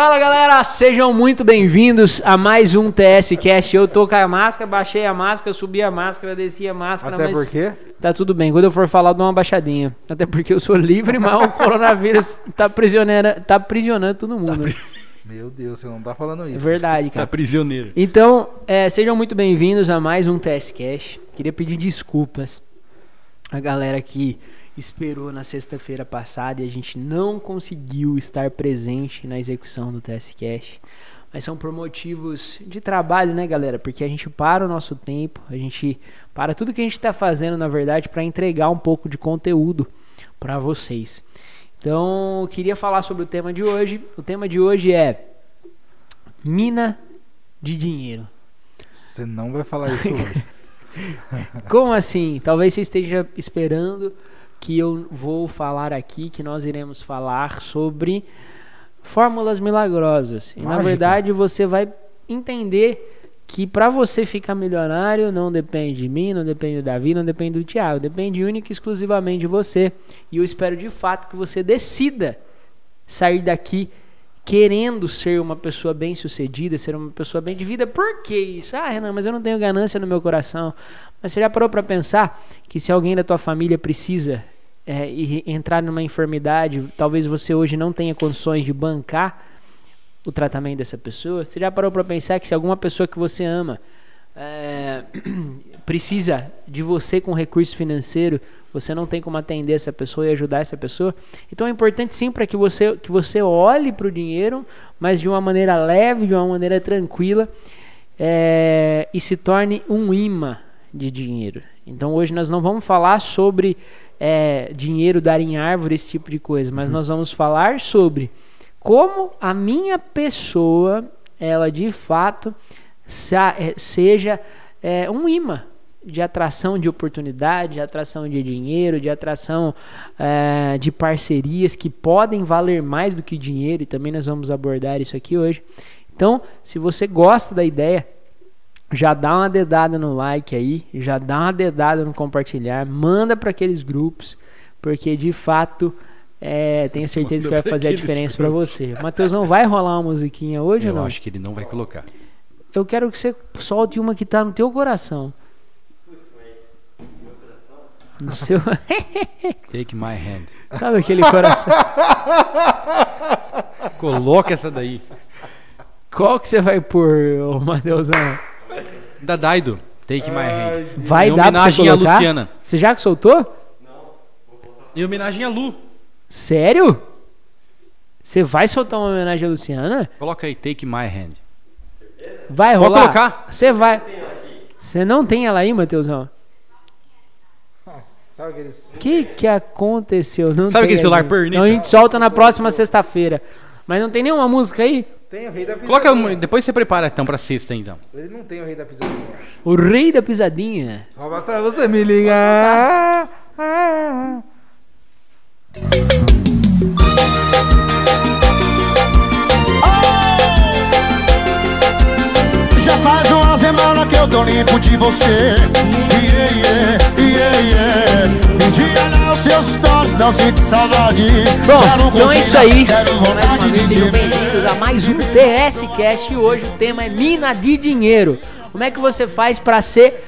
Fala galera, sejam muito bem-vindos a mais um TS Cast. Eu tô com a máscara, baixei a máscara, subi a máscara, desci a máscara, Até mas porque tá tudo bem. Quando eu for falar, eu dou uma baixadinha. Até porque eu sou livre, mas o coronavírus tá prisioneira, tá prisionando todo mundo. né? Meu Deus, você não tá falando É isso. verdade, Tá cara. prisioneiro. Então, é, sejam muito bem-vindos a mais um TS Cash. Queria pedir desculpas a galera que esperou na sexta-feira passada e a gente não conseguiu estar presente na execução do TS Cash. Mas são por motivos de trabalho, né, galera? Porque a gente para o nosso tempo, a gente para tudo que a gente está fazendo, na verdade, para entregar um pouco de conteúdo para vocês. Então, queria falar sobre o tema de hoje. O tema de hoje é mina de dinheiro. Você não vai falar isso hoje. Como assim? Talvez você esteja esperando que eu vou falar aqui, que nós iremos falar sobre fórmulas milagrosas. E na verdade você vai entender que para você ficar milionário não depende de mim, não depende do Davi, não depende do Thiago, depende única e exclusivamente de você. E eu espero de fato que você decida sair daqui querendo ser uma pessoa bem sucedida, ser uma pessoa bem de vida. Por que isso? Ah, Renan, mas eu não tenho ganância no meu coração. Mas você já parou para pensar que se alguém da tua família precisa é, entrar numa enfermidade, talvez você hoje não tenha condições de bancar o tratamento dessa pessoa? Você já parou para pensar que se alguma pessoa que você ama é, precisa de você com recurso financeiro, você não tem como atender essa pessoa e ajudar essa pessoa. Então é importante sim para que você, que você olhe para o dinheiro, mas de uma maneira leve, de uma maneira tranquila, é, e se torne um imã de dinheiro. Então hoje nós não vamos falar sobre é, dinheiro dar em árvore, esse tipo de coisa, mas nós vamos falar sobre como a minha pessoa, ela de fato eh, seja eh, um imã de atração de oportunidade, de atração de dinheiro, de atração eh, de parcerias que podem valer mais do que dinheiro, e também nós vamos abordar isso aqui hoje. Então, se você gosta da ideia, já dá uma dedada no like aí, já dá uma dedada no compartilhar, manda para aqueles grupos, porque de fato é, tenho certeza que vai fazer a diferença para você. Matheus, não vai rolar uma musiquinha hoje Eu ou não? acho que ele não vai colocar. Eu quero que você solte uma que tá no teu coração. No seu. Take my hand. Sabe aquele coração? Coloca essa daí. Qual que você vai pôr, ô Matheusão? Da Daido. Take my hand. Vai em dar pra você homenagem à colocar? Luciana. Você já que soltou? Em homenagem à Lu. Sério? Você vai soltar uma homenagem à Luciana? Coloca aí, take my hand. Vai Pode rolar? colocar. Você vai. Você não tem ela aí, Matheusão? Sabe aqueles... O que que aconteceu? Não Sabe tem aquele celular aí. Então a gente solta na próxima sexta-feira. Mas não tem nenhuma música aí? Tem o rei da pisadinha. Coloca, um- depois você prepara então pra sexta então. Ele não tem o rei da pisadinha. O rei da pisadinha. Só basta você me ligar. Ah, Já faz que eu tô limpo de você yeah, yeah, yeah, yeah. Me diga lá os seus stories, não sinto saudade Bom, então é isso aí. Sejam bem-vindos a mais um TS Cast e hoje o tema é mina de dinheiro. Como é que você faz para ser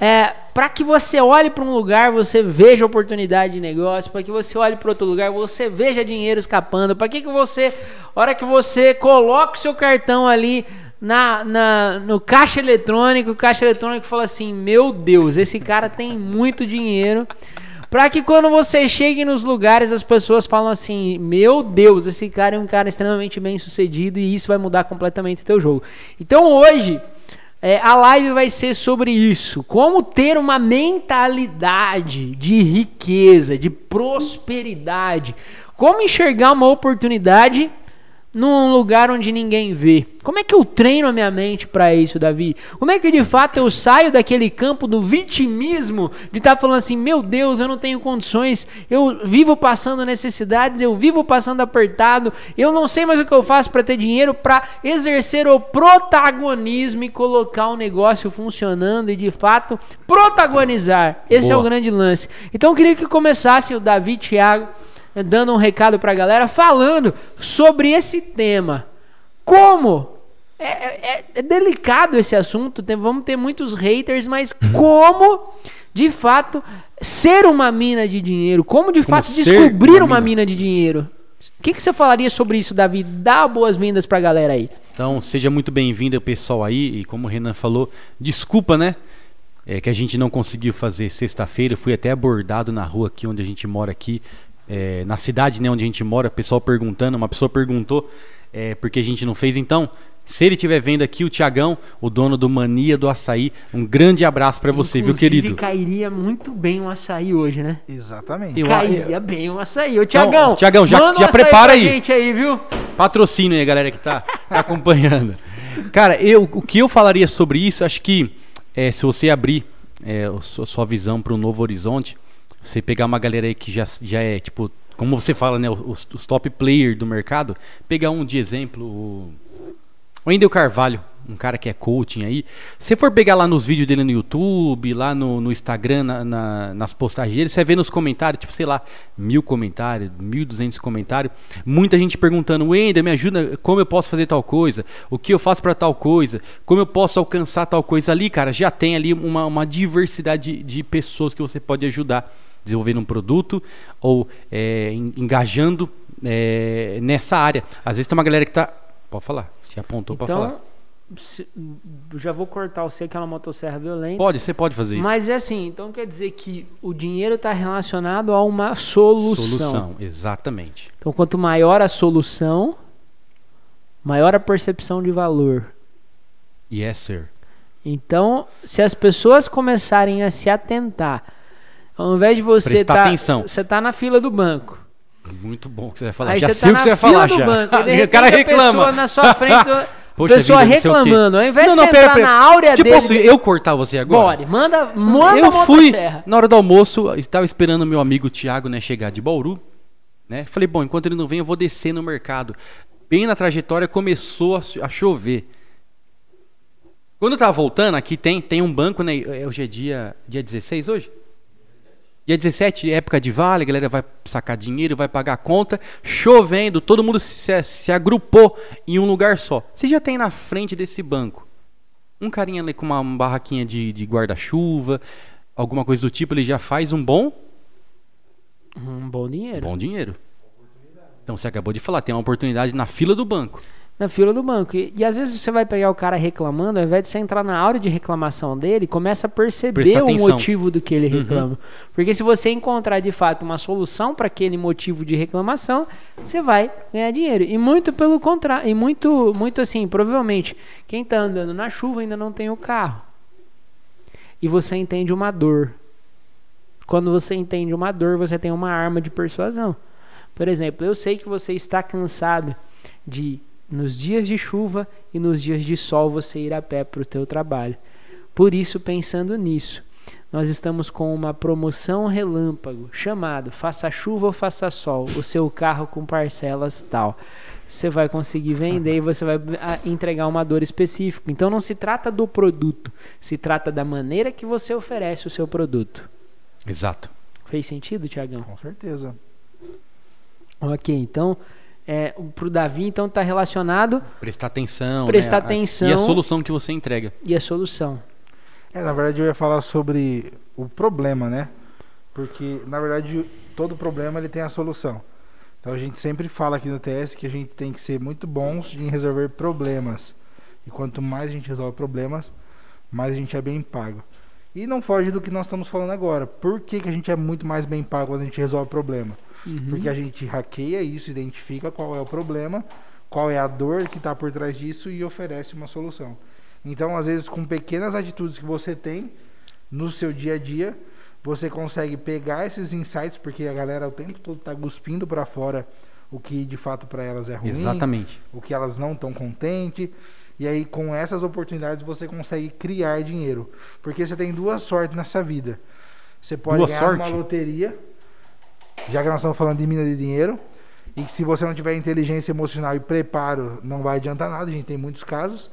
é, para que você olhe para um lugar, você veja oportunidade de negócio, para que você olhe para outro lugar, você veja dinheiro escapando, para que que você, hora que você coloca o seu cartão ali na, na- no caixa eletrônico, o caixa eletrônico fala assim: Meu Deus, esse cara tem muito dinheiro. Pra que quando você chegue nos lugares as pessoas falam assim: Meu Deus, esse cara é um cara extremamente bem sucedido e isso vai mudar completamente o teu jogo. Então hoje é, a live vai ser sobre isso: como ter uma mentalidade de riqueza, de prosperidade, como enxergar uma oportunidade num lugar onde ninguém vê. Como é que eu treino a minha mente para isso, Davi? Como é que de fato eu saio daquele campo do vitimismo, de estar falando assim, meu Deus, eu não tenho condições, eu vivo passando necessidades, eu vivo passando apertado, eu não sei mais o que eu faço para ter dinheiro para exercer o protagonismo e colocar o negócio funcionando e de fato protagonizar. Esse é o Boa. grande lance. Então eu queria que começasse o Davi, Thiago, dando um recado pra galera, falando sobre esse tema. como? É, é- é delicado esse assunto, tem- vamos ter muitos haters, mas como, de fato, ser uma mina de dinheiro? Como, de Como fato, descobrir uma uma mina. mina de dinheiro? O que, que você falaria sobre isso, Davi? Dá boas-vindas pra galera aí. Então, seja muito bem-vindo, pessoal, aí. E como o Renan falou, desculpa, né? É, que a gente não conseguiu fazer sexta-feira. Fui até abordado na rua aqui onde a gente mora aqui. É, na cidade né, onde a gente mora, pessoal perguntando. Uma pessoa perguntou é, porque a gente não fez. Então, se ele estiver vendo aqui, o Tiagão, o dono do Mania do Açaí, um grande abraço pra você, viu, Inclusive, querido? cairia muito bem um açaí hoje, né? Exatamente. Eu- Cairia bem um açaí. Ô, Tiagão, Tiagão, já- um já açaí prepara pra aí. gente aí, viu? Patrocínio aí, galera que tá, tá acompanhando. Cara, eu, o que eu falaria sobre isso, acho que é, se você abrir é, a sua, sua visão para um novo horizonte, você pegar uma galera aí que já, já é, tipo, como você fala, né, os, os top player do mercado, pegar um de exemplo, o, o Wendel Carvalho, um cara que é coaching aí. Se for pegar lá nos vídeos dele no YouTube, lá no, no Instagram, na- na- nas postagens dele, você vê nos comentários, tipo, sei lá, mil comentários, mil duzentos comentários. Muita gente perguntando, Wendel, me ajuda, como eu posso fazer tal coisa? O que eu faço para tal coisa? Como eu posso alcançar tal coisa ali, cara? Já tem ali uma, uma diversidade de, de pessoas que você pode ajudar desenvolvendo um produto ou é, en- engajando é, nessa área. Às vezes tem uma galera que tá. Pode falar, se apontou para falar. Então, se- já vou cortar você aquela motosserra violenta. Pode, você pode fazer isso. Mas é assim, então quer dizer que o dinheiro está relacionado a uma solução. Solução, exatamente. Então, quanto maior a solução, maior a percepção de valor. Yes, sir. Então, se as pessoas começarem a se atentar, ao invés de você Prestar tá, atenção. você tá na fila do banco. Muito bom que você vai falar. Aí já você sei tá o que na você vai fila falar do já. banco, e de o cara a pessoa reclama. na sua frente, Poxa pessoa vida, reclamando. Ao invés Não, de não, você pera, pera. na áurea Tipo, dele, posso eu cortar você agora? bora, manda, manda eu fui na hora do almoço, estava esperando meu amigo Thiago, né, chegar de Bauru, né? Falei, bom, enquanto ele não vem, eu vou descer no mercado. Bem na trajetória começou a chover. Quando eu tava voltando, aqui tem, tem um banco, né? é- Hoje é dia, dia 16 hoje? Dia 17, época de vale, a galera vai sacar dinheiro, vai pagar a conta, chovendo, todo mundo se, se agrupou em um lugar só. Você já tem na frente desse banco um carinha ali com uma barraquinha de, de guarda-chuva, alguma coisa do tipo, ele já faz um bom, Um bom dinheiro. bom dinheiro. Então você acabou de falar, tem uma oportunidade na fila do banco. Na fila do banco. E, e às vezes você vai pegar o cara reclamando, ao invés de você entrar na hora de reclamação dele, começa a perceber o motivo do que ele reclama. Porque se você encontrar de fato uma solução para aquele motivo de reclamação, você vai ganhar dinheiro. E muito pelo contrário, e muito, muito assim, provavelmente, quem tá andando na chuva ainda não tem o carro. E você entende uma dor. Quando você entende uma dor, você tem uma arma de persuasão. Por exemplo, eu sei que você está cansado de nos dias de chuva e nos dias de sol você ir a pé para o teu trabalho. Por isso, pensando nisso, nós estamos com uma promoção relâmpago chamado Faça chuva ou faça sol, o seu carro com parcelas tal. Você vai conseguir vender e você vai ah, entregar uma dor específica. Então não se trata do produto, se trata da maneira que você oferece o seu produto. Exato. Fez sentido, Tiagão? Com certeza. Ok, então é, pro Davi então tá relacionado Prestar atenção. Prestar né? A- atenção. E a solução que você entrega. e a solução. É, na verdade eu ia falar sobre o problema, né? Porque, na verdade, todo problema ele tem a solução. Então a gente sempre fala aqui no TS que a gente tem que ser muito bons em resolver problemas. E quanto mais a gente resolve problemas, mais a gente é bem pago. E não foge do que nós estamos falando agora. Por que, que a gente é muito mais bem pago quando a gente resolve problema? Porque a gente hackeia isso, identifica qual é o problema, qual é a dor que está por trás disso e oferece uma solução. Então, às vezes, com pequenas atitudes que você tem no seu dia a dia, você consegue pegar esses insights, porque a galera o tempo todo está cuspindo para fora o que de fato para elas é ruim, Exatamente. o que elas não estão contentes. E aí, com essas oportunidades, você consegue criar dinheiro. Porque você tem duas sortes nessa vida. Você pode Duas ganhar sorte? uma loteria, já que nós estamos falando de mina de dinheiro, e que se você não tiver inteligência emocional e preparo, não vai adiantar nada, a gente tem muitos casos.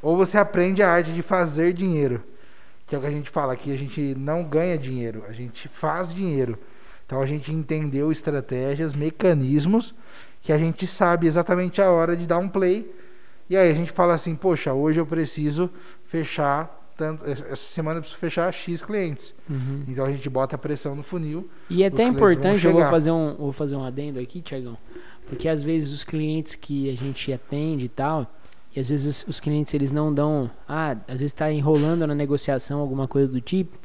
Ou você aprende a arte de fazer dinheiro, que é o que a gente fala, que a gente não ganha dinheiro, a gente faz dinheiro. Então a gente entendeu estratégias, mecanismos, que a gente sabe exatamente a hora de dar um play E aí a gente fala assim, poxa, hoje eu preciso fechar tanto, essa semana eu preciso fechar X clientes. Uhum. Então a gente bota a pressão no funil. E é até importante, eu vou fazer, um, vou fazer um adendo aqui, Tiagão. Porque às vezes os clientes que a gente atende e tal, e às vezes os clientes eles não dão. Ah, às vezes está enrolando na negociação, alguma coisa do tipo.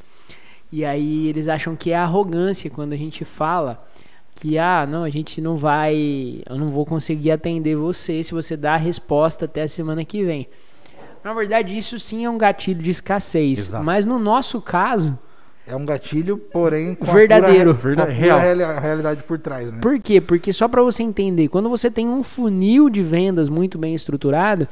E aí eles acham que é arrogância quando a gente fala que, ah, não, a gente não vai. Eu não vou conseguir atender você se você dá a resposta até a semana que vem. Na verdade, isso sim é um gatilho de escassez. Exato. Mas no nosso caso, É um gatilho, porém com Verdadeiro. a pura, com a pura real. reali- realidade por trás, né? Por quê? Porque só para você entender, quando você tem um funil de vendas muito bem estruturado,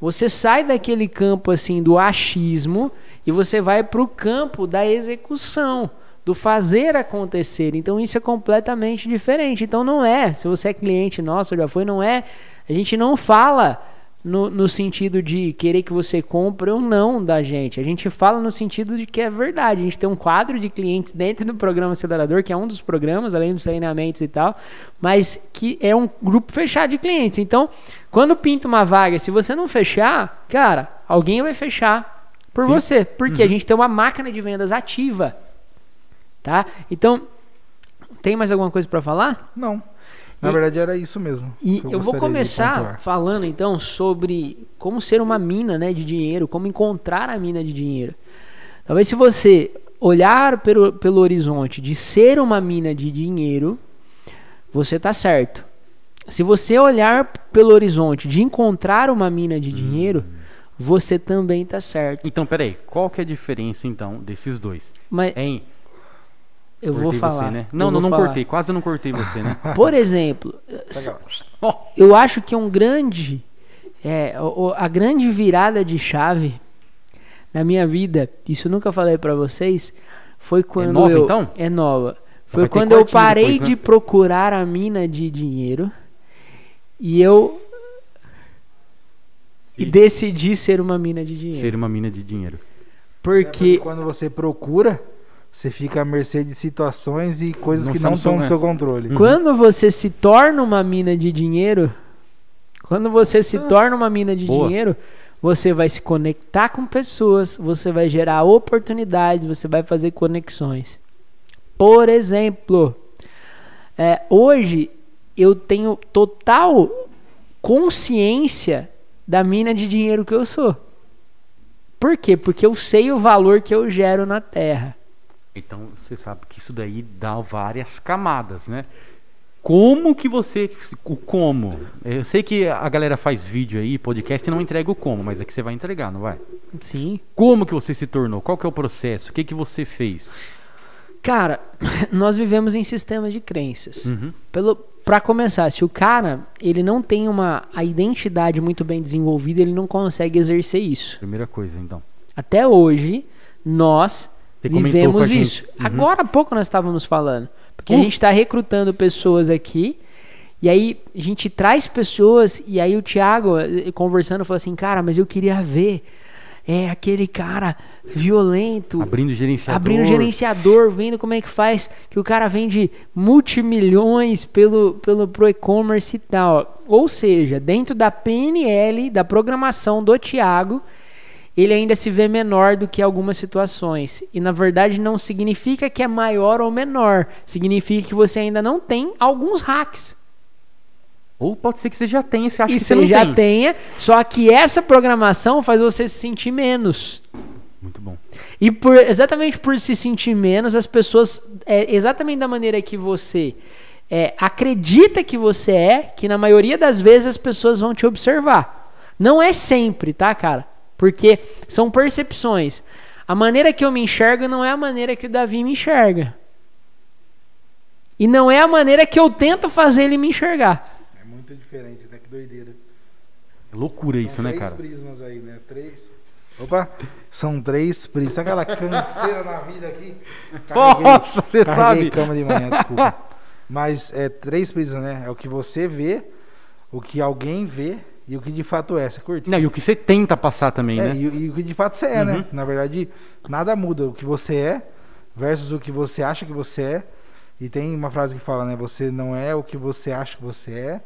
você sai daquele campo assim do achismo e você vai para o campo da execução, do fazer acontecer. Então isso é completamente diferente. Então não é, se você é cliente nosso, já foi, não é. A gente não fala no, no sentido de querer que você compre ou não da gente. A gente fala no sentido de que é verdade. A gente tem um quadro de clientes dentro do programa Acelerador, que é um dos programas, além dos treinamentos e tal, mas que é um grupo fechado de clientes. Então, quando pinta uma vaga, se você não fechar, cara, alguém vai fechar por Sim. você. Porque a gente tem uma máquina de vendas ativa. Tá? Então, tem mais alguma coisa para falar? Não. Na E- verdade era isso mesmo. E que eu, vou começar falando então sobre como ser uma mina né, de dinheiro, como encontrar a mina de dinheiro. Talvez se você olhar pelo, pelo horizonte de ser uma mina de dinheiro, você tá certo. Se você olhar pelo horizonte de encontrar uma mina de dinheiro, você também tá certo. Então, peraí, qual que é a diferença então desses dois? Mas Hein? Eu vou Cortei falar. Você, né? eu Não, não, vou não falar. cortei, quase não cortei você, né? Por exemplo, eu acho que um grande é, a grande virada de chave na minha vida, isso eu nunca falei pra vocês, foi quando nova, eu então? é nova. Foi quando eu parei depois, né? de procurar a mina de dinheiro e eu e decidi ser uma mina de dinheiro. ser uma mina de dinheiro. É porque Porque quando você procura, você fica à mercê de situações e coisas Não que não estão no é. seu controle. Uhum. quando você se torna uma mina de dinheiro, quando você se torna uma mina de Boa. dinheiro, você vai se conectar com pessoas, você vai gerar oportunidades, você vai fazer conexões. Por exemplo, é, hoje eu tenho total consciência da mina de dinheiro que eu sou. Por quê? Porque eu sei o valor que eu gero na Terra. Então você sabe que isso daí dá várias camadas, né? Como que você. O como? Eu sei que a galera faz vídeo aí, podcast e não entrega o como, mas aqui você vai entregar, não vai? Sim. Como que você se tornou? Qual que é o processo? O que que você fez? Cara, nós vivemos em sistemas de crenças. Uhum. Pelo, para começar, se o cara ele não tem uma a identidade muito bem desenvolvida, ele não consegue exercer isso. Primeira coisa, então. Até hoje, nós Você vivemos isso. Uhum. Agora há pouco nós estávamos falando. Porque a Uh. gente está recrutando pessoas aqui. E aí a gente traz pessoas. E aí o Thiago, eh, conversando, falou assim: Cara, mas eu queria ver. É aquele cara violento, Abrindo gerenciador. abrindo gerenciador, vendo como é que faz, que o cara vende multimilhões pelo, pelo pro e-commerce e tal. Ou seja, dentro da PNL, da programação do Thiago, ele ainda se vê menor do que algumas situações. E na verdade não significa que é maior ou menor, significa que você ainda não tem alguns hacks. Ou pode ser que você já tenha, você acha e que você já tem. tenha, só que essa programação faz você se sentir menos. Muito bom. E por, exatamente por se sentir menos, as pessoas, é, exatamente da maneira que você é, acredita que você é, que na maioria das vezes as pessoas vão te observar. Não é sempre, tá, cara? Porque são percepções. A maneira que eu me enxergo não é a maneira que o Davi me enxerga. E não é a maneira que eu tento fazer ele me enxergar. É muito diferente, né? Que doideira. É loucura isso, São né, três cara? prismas aí, né? Três. Opa! São três prismas. Sabe aquela canseira na vida aqui? Nossa, você carreguei sabe. cama de manhã, desculpa. Mas é três prismas, né? É o que você vê, o que alguém vê e o que de fato é. Você curte? Não, e o que você tenta passar também, É, né? e, e o que de fato você é, Uhum. né? Na verdade, nada muda. O que você é versus o que você acha que você é. E tem uma frase que fala, né? Você não é o que você acha que você é,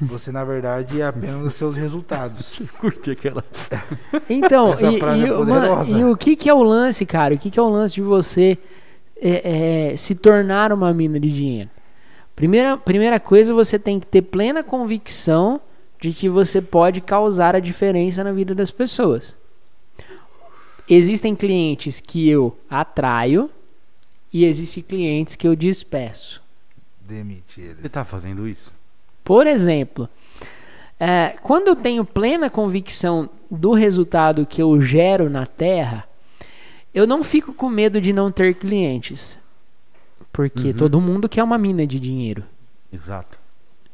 Você, na verdade, é apenas os seus resultados. Curti aquela. Então, e, e é e o que, que é o lance, cara? O que, que é o lance de você é, é, se tornar uma mina de dinheiro? Primeira, primeira coisa, você tem que ter plena convicção de que você pode causar a diferença na vida das pessoas. Existem clientes que eu atraio e existem clientes que eu despeço. Demite eles. Você tá fazendo isso? Por exemplo, é, quando eu tenho plena convicção do resultado que eu gero na Terra, eu não fico com medo de não ter clientes. Porque Uhum. todo mundo quer uma mina de dinheiro. Exato.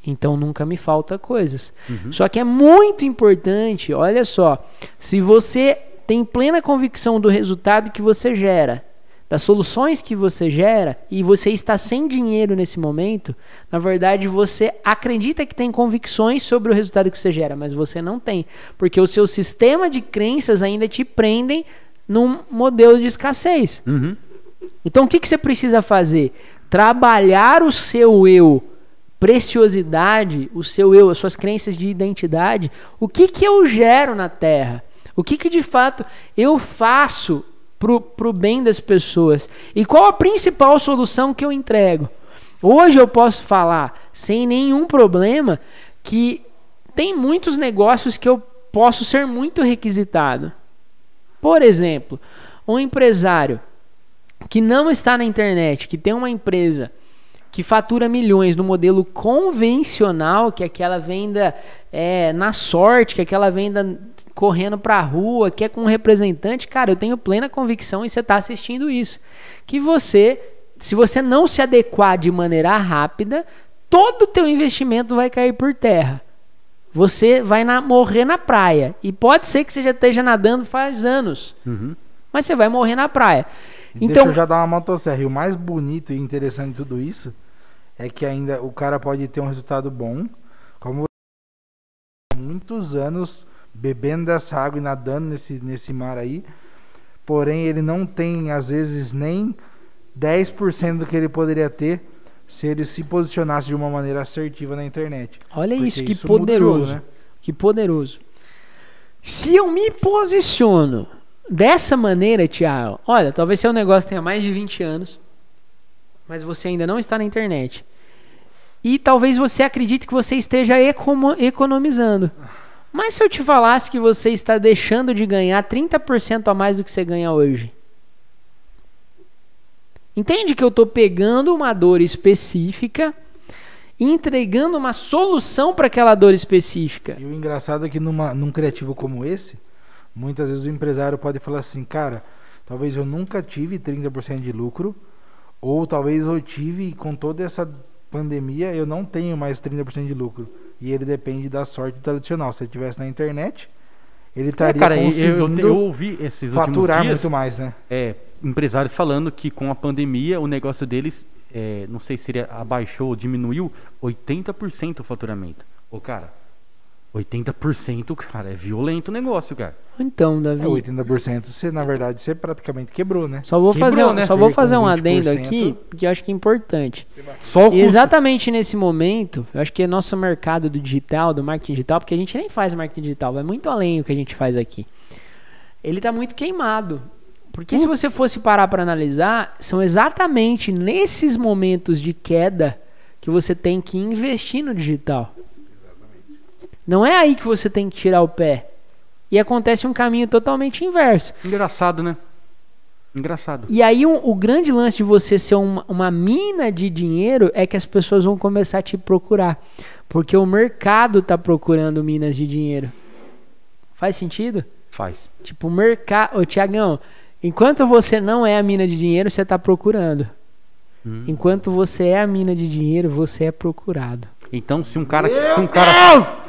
Então nunca me falta coisas. Uhum. Só que é muito importante, olha só, se você tem plena convicção do resultado que você gera, das soluções que você gera, e você está sem dinheiro nesse momento, na verdade você acredita que tem convicções sobre o resultado que você gera, mas você não tem. Porque o seu sistema de crenças ainda te prendem num modelo de escassez. Uhum. Então o que, que você precisa fazer? Trabalhar o seu eu, preciosidade, o seu eu, as suas crenças de identidade. O que, que eu gero na Terra? O que, que de fato eu faço pro, pro bem das pessoas? E qual a principal solução que eu entrego? Hoje eu posso falar sem nenhum problema que tem muitos negócios que eu posso ser muito requisitado. Por exemplo, um empresário que não está na internet, que tem uma empresa que fatura milhões no modelo convencional, que é aquela venda é, na sorte, que é aquela venda correndo pra rua, que é com um representante, cara, eu tenho plena convicção e você está assistindo isso, que você, se você não se adequar de maneira rápida, todo o teu investimento vai cair por terra. Você vai na- morrer na praia. E pode ser que você já esteja nadando faz anos. Uhum. Mas você vai morrer na praia. Então, Deixa eu já dar uma motosserra. E o mais bonito e interessante de tudo isso é que ainda o cara pode ter um resultado bom, como muitos anos bebendo dessa água e nadando nesse, nesse mar aí, porém ele não tem às vezes nem 10% do que ele poderia ter se ele se posicionasse de uma maneira assertiva na internet. olha isso, que isso poderoso. né? Que poderoso. Se eu me posiciono dessa maneira, Thiago, olha, talvez seu negócio tenha mais de 20 anos, mas você ainda não está na internet. E talvez você acredite que você esteja econo- economizando. Mas se eu te falasse que você está deixando de ganhar 30% a mais do que você ganha hoje? Entende que eu estou pegando uma dor específica e entregando uma solução para aquela dor específica. E o engraçado é que numa, num criativo como esse, muitas vezes o empresário pode falar assim, cara, talvez eu nunca tive 30% de lucro, ou talvez eu tive e com toda essa pandemia eu não tenho mais 30% de lucro. E ele depende da sorte tradicional. Se ele estivesse na internet, ele É, estaria cara, eu, eu, conseguindo eu ouvi esses faturar dias muito mais, né? é, empresários falando que com a pandemia o negócio deles, é, não sei se ele abaixou ou diminuiu 80% o faturamento. Ô, cara, 80%, cara, é violento o negócio, cara. Então, Davi, É 80%, você, na verdade, você praticamente quebrou, né? só vou Quebrou, fazer, um- né? só vou Porque fazer um adendo 20%, aqui, que eu acho que é importante. Só o. Exatamente nesse momento, eu acho que é nosso mercado do digital, do marketing digital, porque a gente nem faz marketing digital, vai muito além do que a gente faz aqui. Ele tá muito queimado. Porque se você fosse parar para analisar, são exatamente nesses momentos de queda que você tem que investir no digital. Não é aí que você tem que tirar o pé. E acontece um caminho totalmente inverso. Engraçado, né? Engraçado. E aí um- o grande lance de você ser uma, uma mina de dinheiro é que as pessoas vão começar a te procurar. Porque o mercado tá procurando minas de dinheiro. Faz sentido? Faz. Tipo, o mercado. Ô, Tiagão, enquanto você não é a mina de dinheiro, você tá procurando. Hum. Enquanto você é a mina de dinheiro, você é procurado. Então, se um cara. Se um cara.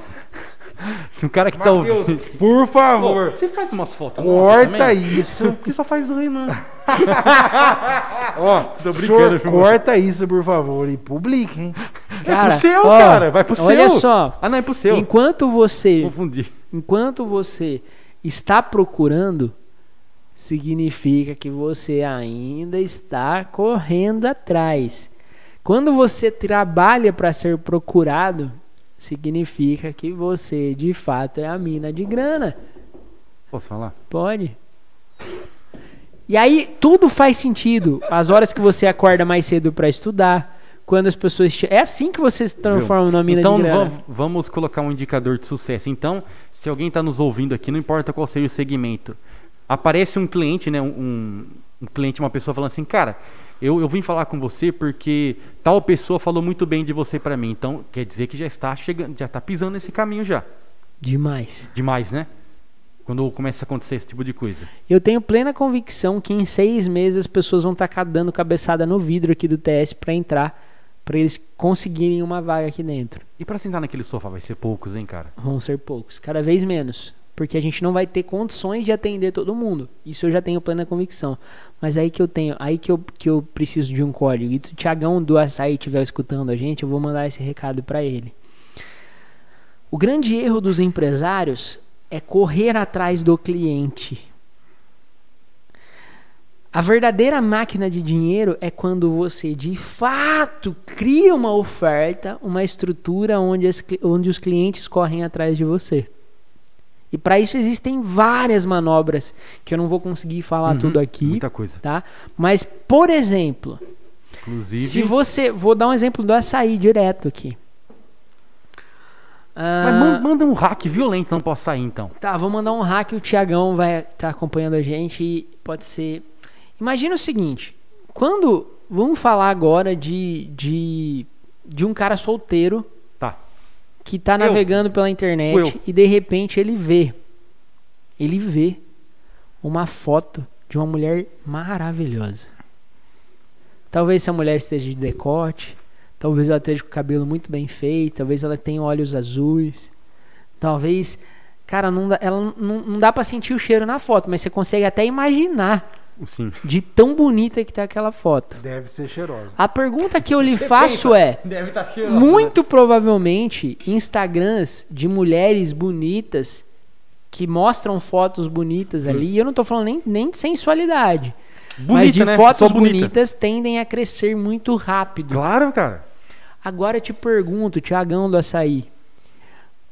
Se um cara que tá Matheus, ouvindo. por favor, você faz umas fotos. corta isso. Porque só faz do Renan. Ó, Tô senhor, brincando, viu, corta isso, por favor, e publique, hein? Cara, é pro seu, ó, cara. Vai pro olha seu. só. Ah, não, é pro seu. Enquanto você Confundi. Enquanto você está procurando, significa que você ainda está correndo atrás. Quando você trabalha para ser procurado, significa que você de fato é a mina de grana. Posso falar? Pode. E aí tudo faz sentido. As horas que você acorda mais cedo pra estudar, quando as pessoas te... é assim que você se transforma numa mina então de grana. vam- vamos colocar um indicador de sucesso. Então, se alguém está nos ouvindo aqui, não importa qual seja o segmento, aparece um cliente, né, um, um cliente, uma pessoa falando assim, cara, eu, eu vim falar com você porque tal pessoa falou muito bem de você para mim. Então, quer dizer que já está chegando, já está pisando nesse caminho já. Demais. Demais, né? Quando começa a acontecer esse tipo de coisa. Eu tenho plena convicção que em seis meses as pessoas vão estar dando cabeçada no vidro aqui do TS pra entrar, pra eles conseguirem uma vaga aqui dentro. E para sentar naquele sofá vai ser poucos, hein, cara? Vão ser poucos, cada vez menos. Porque a gente não vai ter condições de atender todo mundo. Isso eu já tenho plena convicção. Mas aí que eu tenho, aí que eu, que eu preciso de um código. E se o Tiagão do Açaí estiver escutando a gente, eu vou mandar esse recado pra ele. O grande erro dos empresários é correr atrás do cliente. A verdadeira máquina de dinheiro é quando você de fato cria uma oferta, uma estrutura onde, as onde os clientes correm atrás de você. E para isso existem várias manobras que eu não vou conseguir falar Uhum, tudo aqui, Muita coisa. tá? Mas, por exemplo, Inclusive, se você. Vou dar um exemplo do açaí direto aqui. mas Ah, man- manda um hack violento, não posso sair então. Tá, vou mandar um hack, o Tiagão vai estar acompanhando a gente e pode ser. Imagina o seguinte: quando. Vamos falar agora de, de, de um cara solteiro Tá. Que tá Eu. navegando pela internet Eu. e de repente ele vê. Ele vê uma foto de uma mulher maravilhosa. Talvez essa mulher esteja de decote, talvez ela esteja com o cabelo muito bem feito, talvez ela tenha olhos azuis, talvez, cara, não dá, ela não, não dá para sentir o cheiro na foto, mas você consegue até imaginar Sim. de tão bonita que tá aquela foto. Deve ser cheirosa. A pergunta que eu lhe faço é: Deve estar muito provavelmente Instagrams de mulheres bonitas que mostram fotos bonitas ali, e eu não tô falando nem, nem de sensualidade, mas de né? fotos bonita. bonitas tendem a crescer muito rápido. Claro, cara. Agora eu te pergunto, Tiagão do açaí,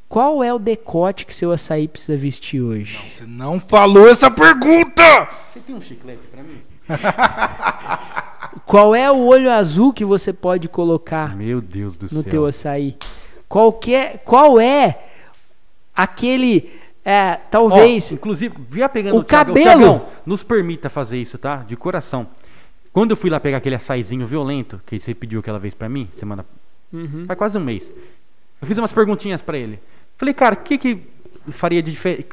qual é o decote que seu açaí precisa vestir hoje? Você não falou essa pergunta! Você tem um chiclete pra mim? Qual é o olho azul que você pode colocar Meu Deus do no céu. teu açaí? Qual, que é, qual é aquele, é, talvez, inclusive, via pegando O cabelo. Thiagão, nos permita fazer isso, tá? De coração. Quando eu fui lá pegar aquele açaizinho violento que você pediu aquela vez pra mim, semana. Uhum. Faz quase um mês. Eu fiz umas perguntinhas pra ele. Falei, cara, o que que faria de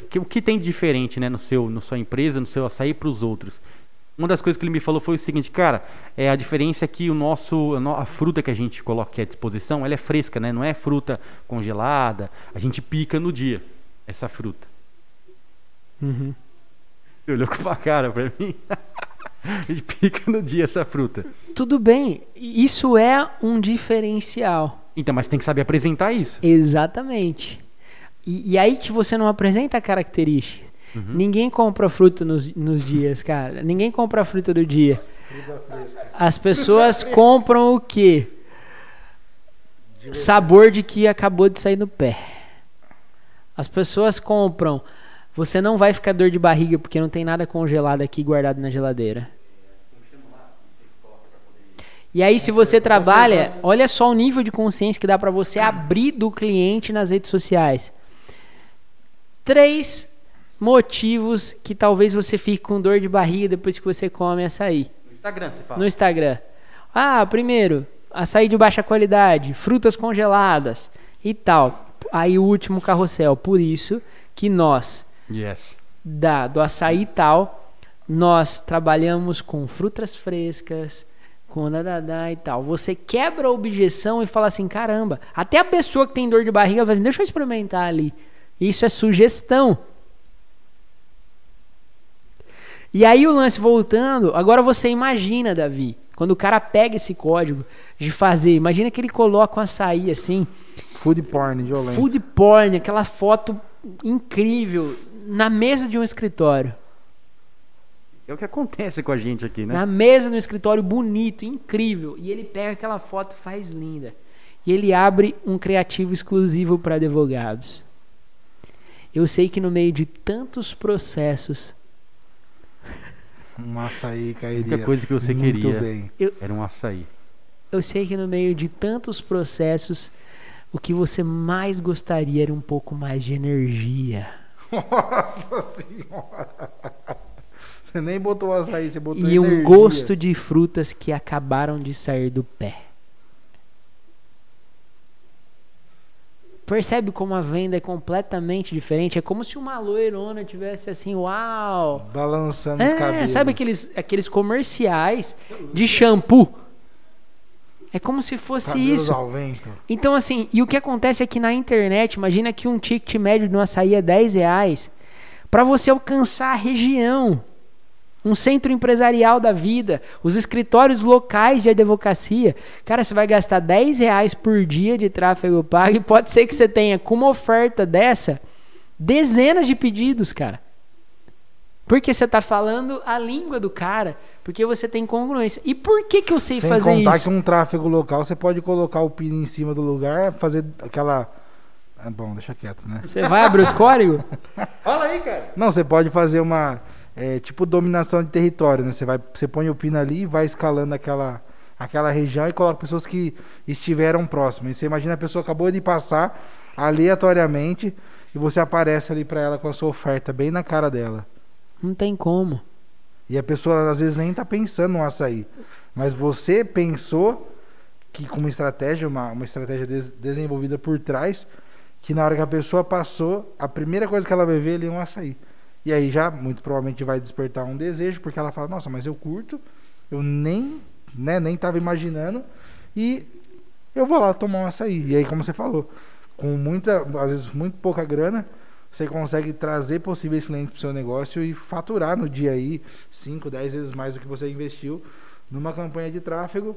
que- O que tem de diferente, né, no seu, na sua empresa, no seu açaí pros outros? Uma das coisas que ele me falou foi o seguinte, cara, é a diferença é que o nosso, a fruta que a gente coloca aqui à disposição, ela é fresca, né? Não é fruta congelada. A gente pica no dia essa fruta. Uhum. Você olhou com uma cara pra mim. A gente pica no dia essa fruta. tudo bem, isso é um diferencial. Então, mas tem que saber apresentar isso. Exatamente. E, e aí que você não apresenta características. Uhum. Ninguém compra fruta nos, nos dias, cara. Ninguém compra a fruta do dia. As pessoas compram o quê? Sabor de que acabou de sair no pé. As pessoas compram. Você não vai ficar dor de barriga porque não tem nada congelado aqui guardado na geladeira. E aí, se você trabalha, olha só o nível de consciência que dá pra você abrir do cliente nas redes sociais. Três motivos que talvez você fique com dor de barriga depois que você come açaí No Instagram você fala. no Instagram. Ah, primeiro, açaí de baixa qualidade, frutas congeladas e tal. Aí o último carrossel. Por isso que nós, Yes. da, do açaí e tal, nós trabalhamos com frutas frescas, com dadadá e tal. Você quebra a objeção e fala assim: caramba, até a pessoa que tem dor de barriga fala assim: deixa eu experimentar ali. Isso é sugestão. E aí o lance voltando, agora você imagina, Davi, quando o cara pega esse código de fazer, imagina que ele coloca um açaí assim, Food porn violento. food porn, aquela foto incrível na mesa de um escritório. É o que acontece com a gente aqui, né? Na mesa de um escritório bonito, incrível. E ele pega aquela foto e faz linda. e ele abre um criativo exclusivo para advogados. Eu sei que no meio de tantos processos, Um açaí cairia. única coisa que você muito queria bem. era um açaí. eu sei que no meio de tantos processos, o que você mais gostaria era um pouco mais de energia. Nossa senhora. Você nem botou açaí, você botou E um energia. gosto de frutas que acabaram de sair do pé. Percebe como a venda é completamente diferente? É como se uma loirona tivesse assim, uau! Balançando os É, cabelos. sabe aqueles, aqueles comerciais de shampoo? É como se fosse Cabelos isso. ao vento. Então, assim, e o que acontece é que na internet, imagina que um ticket médio de um açaí é 10 reais. Para você alcançar a região, um centro empresarial da vida, os escritórios locais de advocacia, cara, você vai gastar 10 reais por dia de tráfego pago e pode ser que você tenha, com uma oferta dessa, dezenas de pedidos, cara. Porque você tá falando a língua do cara, porque você tem congruência. E por que que eu sei Sem fazer contar isso? que um tráfego local, você pode colocar o pino em cima do lugar, fazer aquela... Ah, bom, deixa quieto, né? Você vai abrir os códigos? Fala aí, cara. Não, você pode fazer uma... é, tipo dominação de território, né? Você, vai, você põe o pino ali e vai escalando aquela, aquela região e coloca pessoas que estiveram próximas. E você imagina a pessoa acabou de passar aleatoriamente e você aparece ali pra ela com a sua oferta bem na cara dela. Não tem como. E a pessoa às vezes nem tá pensando no açaí. Mas você pensou que com uma estratégia, uma, uma estratégia des- desenvolvida por trás, que na hora que a pessoa passou, a primeira coisa que ela vai ver ali é um açaí. E aí já, muito provavelmente, vai despertar um desejo, porque ela fala, nossa, mas eu curto, eu nem, né, nem tava imaginando, e eu vou lá tomar um açaí. E aí, como você falou, com muita, às vezes, muito pouca grana, você consegue trazer possíveis clientes para o seu negócio e faturar no dia aí 5, 10 vezes mais do que você investiu numa campanha de tráfego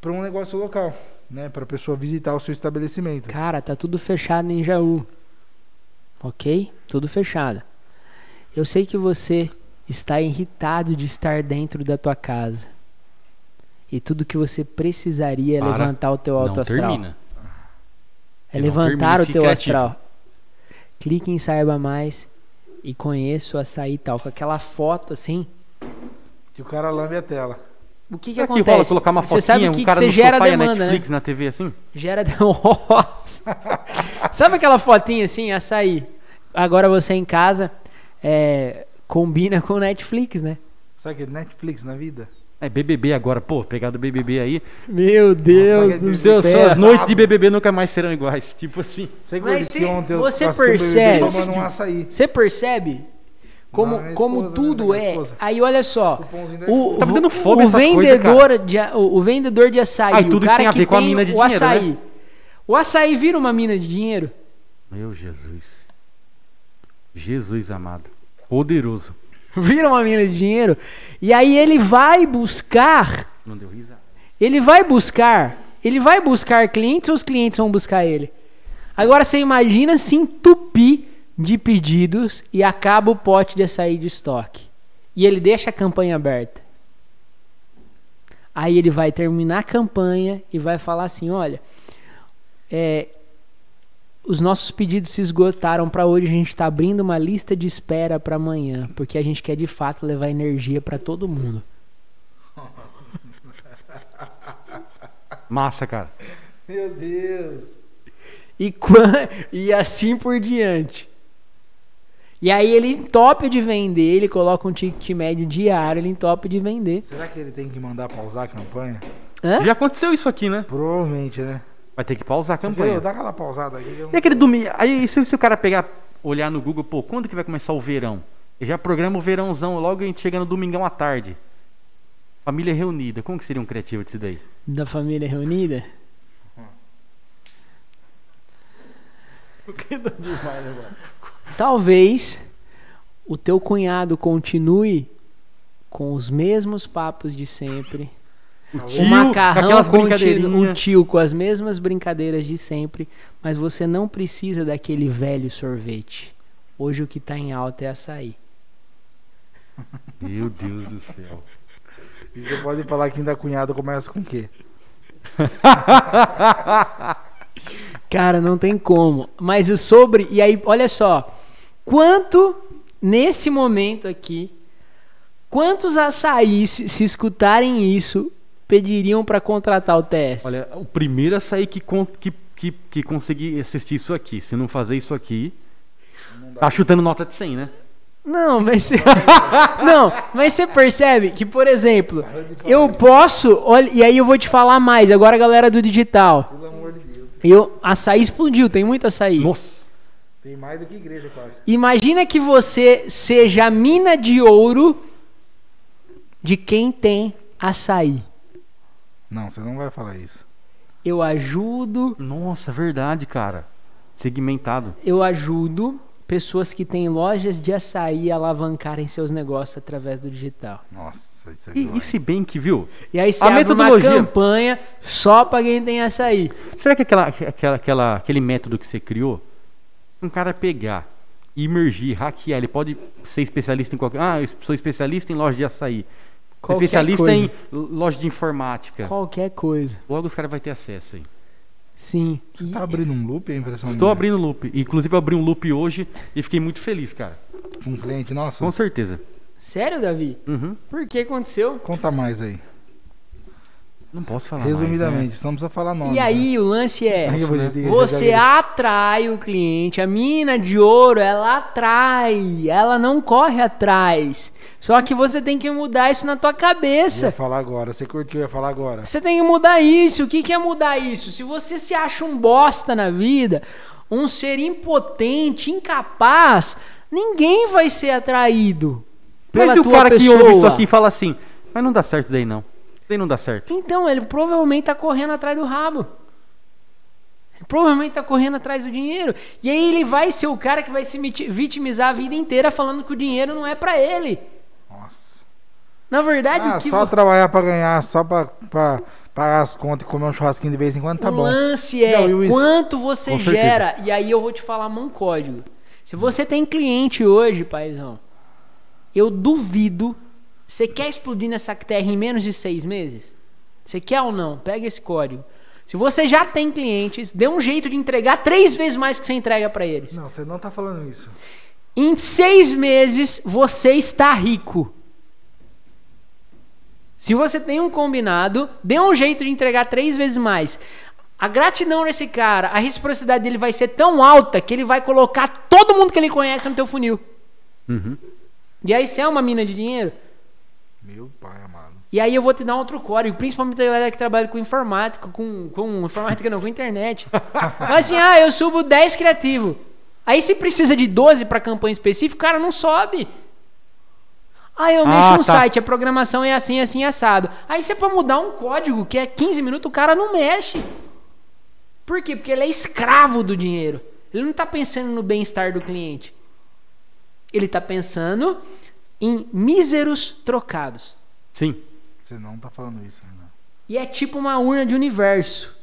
para um negócio local, né, para a pessoa visitar o seu estabelecimento. Cara, tá tudo fechado em Jaú. Ok? Tudo fechado. Eu sei que você está irritado de estar dentro da tua casa. E tudo que você precisaria é Para. levantar o teu alto Não astral. termina. É E termina levantar o teu criativo. astral. Clique em Saiba Mais e conheça o açaí e tal. Com aquela foto assim. Que o cara lambe a tela. O que, que Será que acontece? rola colocar uma você sabe fotinha, o que, um que cara você gera e demanda, né? Netflix na TV assim? Gera Nossa. Sabe aquela fotinha assim, açaí? Agora você em casa é, combina com Netflix, né? Sabe que é Netflix na vida? É BBB agora, pô, pegar do BBB aí. Meu Deus Nossa, do Deus Deus, céu. suas noites de BBB nunca mais serão iguais. Tipo assim. Que Mas que se ontem eu você um BBB percebe- um açaí. Você percebe como, Não, como esposa, tudo né, minha é? Aí olha só. O. Tá me dando fome o coisas, vendedor de o, o vendedor de açaí, Ah, tudo o isso cara tem a que ver com a tem mina de o dinheiro, açaí. né? O açaí vira uma mina de dinheiro? Meu Jesus. Jesus amado. Poderoso. Vira uma mina de dinheiro. E aí ele vai buscar Não deu risada. Ele vai buscar, ele vai buscar clientes ou os clientes vão buscar ele? Agora você imagina se entupir de pedidos e acaba o pote de açaí de estoque. E ele deixa a campanha aberta. Aí ele vai terminar a campanha e vai falar assim: olha, é, os nossos pedidos se esgotaram para hoje, a gente está abrindo uma lista de espera para amanhã, porque a gente quer de fato levar energia para todo mundo. Massa, cara. Meu Deus. E, e assim por diante. E aí ele entope de vender, ele coloca um ticket médio diário, ele entope de vender. Será que ele tem que mandar pausar a campanha? Hã? Já aconteceu isso aqui, né? Provavelmente, né? Vai ter que pausar a campanha. eu- Dá aquela pausada aqui. que eu E não- aquele domingo. Aí se, se o cara pegar, olhar no Google, pô, quando que vai começar o verão? Ele já programa o verãozão, logo a gente chega no domingão à tarde. Família reunida. Como que seria um criativo disso daí? Da família reunida. Talvez o teu cunhado continue com os mesmos papos de sempre. O O macarrão continua, o tio com as mesmas brincadeiras de sempre, mas você não precisa daquele velho sorvete. Hoje o que tá em alta é açaí. Meu Deus do céu. E você pode falar que ainda cunhado começa com o quê? Cara, não tem como. Mas o sobre. E aí, olha só. Quanto, nesse momento aqui, quantos açaís, se se escutarem isso, pediriam pra contratar o TS? Olha, o primeiro a sair que, que, que, que conseguir assistir isso aqui, se não fazer isso aqui, tá chutando nota de 100, né? Não, mas você... não, mas você percebe que, por exemplo, eu posso, olha, e aí eu vou te falar mais. Agora, a galera do digital, Pelo amor de Deus. eu açaí explodiu, tem muito açaí. Nossa! Tem mais do que igreja quase. Imagina que você seja a mina de ouro de quem tem açaí. Não, você não vai falar isso. Eu ajudo, Nossa, verdade, cara. Segmentado. eu ajudo pessoas que têm lojas de açaí a alavancarem seus negócios através do digital. Nossa, isso é E, e se bem que, viu? E aí você A abre uma metodologia- campanha só pra quem tem açaí. Será que aquela, aquela, aquela, aquele método que você criou, um cara pegar, imergir, hackear, ele pode ser especialista em qualquer. Ah, eu sou especialista em loja de açaí. Qualquer especialista coisa. em loja de informática. Qualquer coisa. Logo os caras vão ter acesso aí. Sim. Você tá abrindo um loop, é a impressão Estou minha? abrindo loop. Inclusive eu abri um loop hoje e fiquei muito feliz, cara. Com um cliente, nossa. Com certeza. Sério, Davi? Uhum. Por que aconteceu? Conta mais aí. Não posso falar mais, Resumidamente, né? só não precisa falar nome. E aí, o lance é: que você atrai o cliente. A mina de ouro, ela atrai. Ela não corre atrás. Só que você tem que mudar isso na tua Eu ia cabeça. falar agora. Você curtiu, eu ia falar agora. Você tem que mudar isso. O que, que é mudar isso? Se você se acha um bosta na vida, um ser impotente, incapaz, ninguém vai ser atraído pela Mas e o cara pessoa. que ouve isso aqui e fala assim, mas não dá certo isso daí não. Isso daí não dá certo. Então, ele provavelmente tá correndo atrás do rabo. Provavelmente tá correndo atrás do dinheiro. E aí ele vai ser o cara que vai se vitimizar a vida inteira falando que o dinheiro não é pra ele. Nossa. Na verdade, Ah, o que só vo- trabalhar pra ganhar, só pra, pra pagar as contas e comer um churrasquinho de vez em quando, tá o bom. lance é Não, e o is- quanto você Com certeza. gera. E aí eu vou te falar um código. Se você tem cliente hoje, paizão, eu duvido. Você quer explodir nessa terra em menos de seis meses? Você quer ou não? Pega esse código. Se você já tem clientes, dê um jeito de entregar três vezes mais que você entrega pra eles. Não, você não tá falando isso. Em seis meses, você está rico. Se você tem um combinado, dê um jeito de entregar três vezes mais. A gratidão desse cara, a reciprocidade dele vai ser tão alta que ele vai colocar todo mundo que ele conhece no teu funil. Uhum. E aí você é uma mina de dinheiro. Meu pai amado. E aí eu vou te dar um outro código, principalmente a galera que trabalha com informática, com, com informática não, com internet. Mas assim, ah, eu subo 10 criativo. Aí se precisa de 12 para campanha específica, o cara não sobe. Ah, eu mexo Ah, no tá. site, a programação é assim, assim, assado. Aí você pra mudar um código que é 15 minutos, o cara não mexe. Por quê? Porque ele é escravo do dinheiro. Ele não tá pensando no bem-estar do cliente. Ele tá pensando em míseros trocados. Sim. Você não tá falando isso ainda. E é tipo uma urna de universo.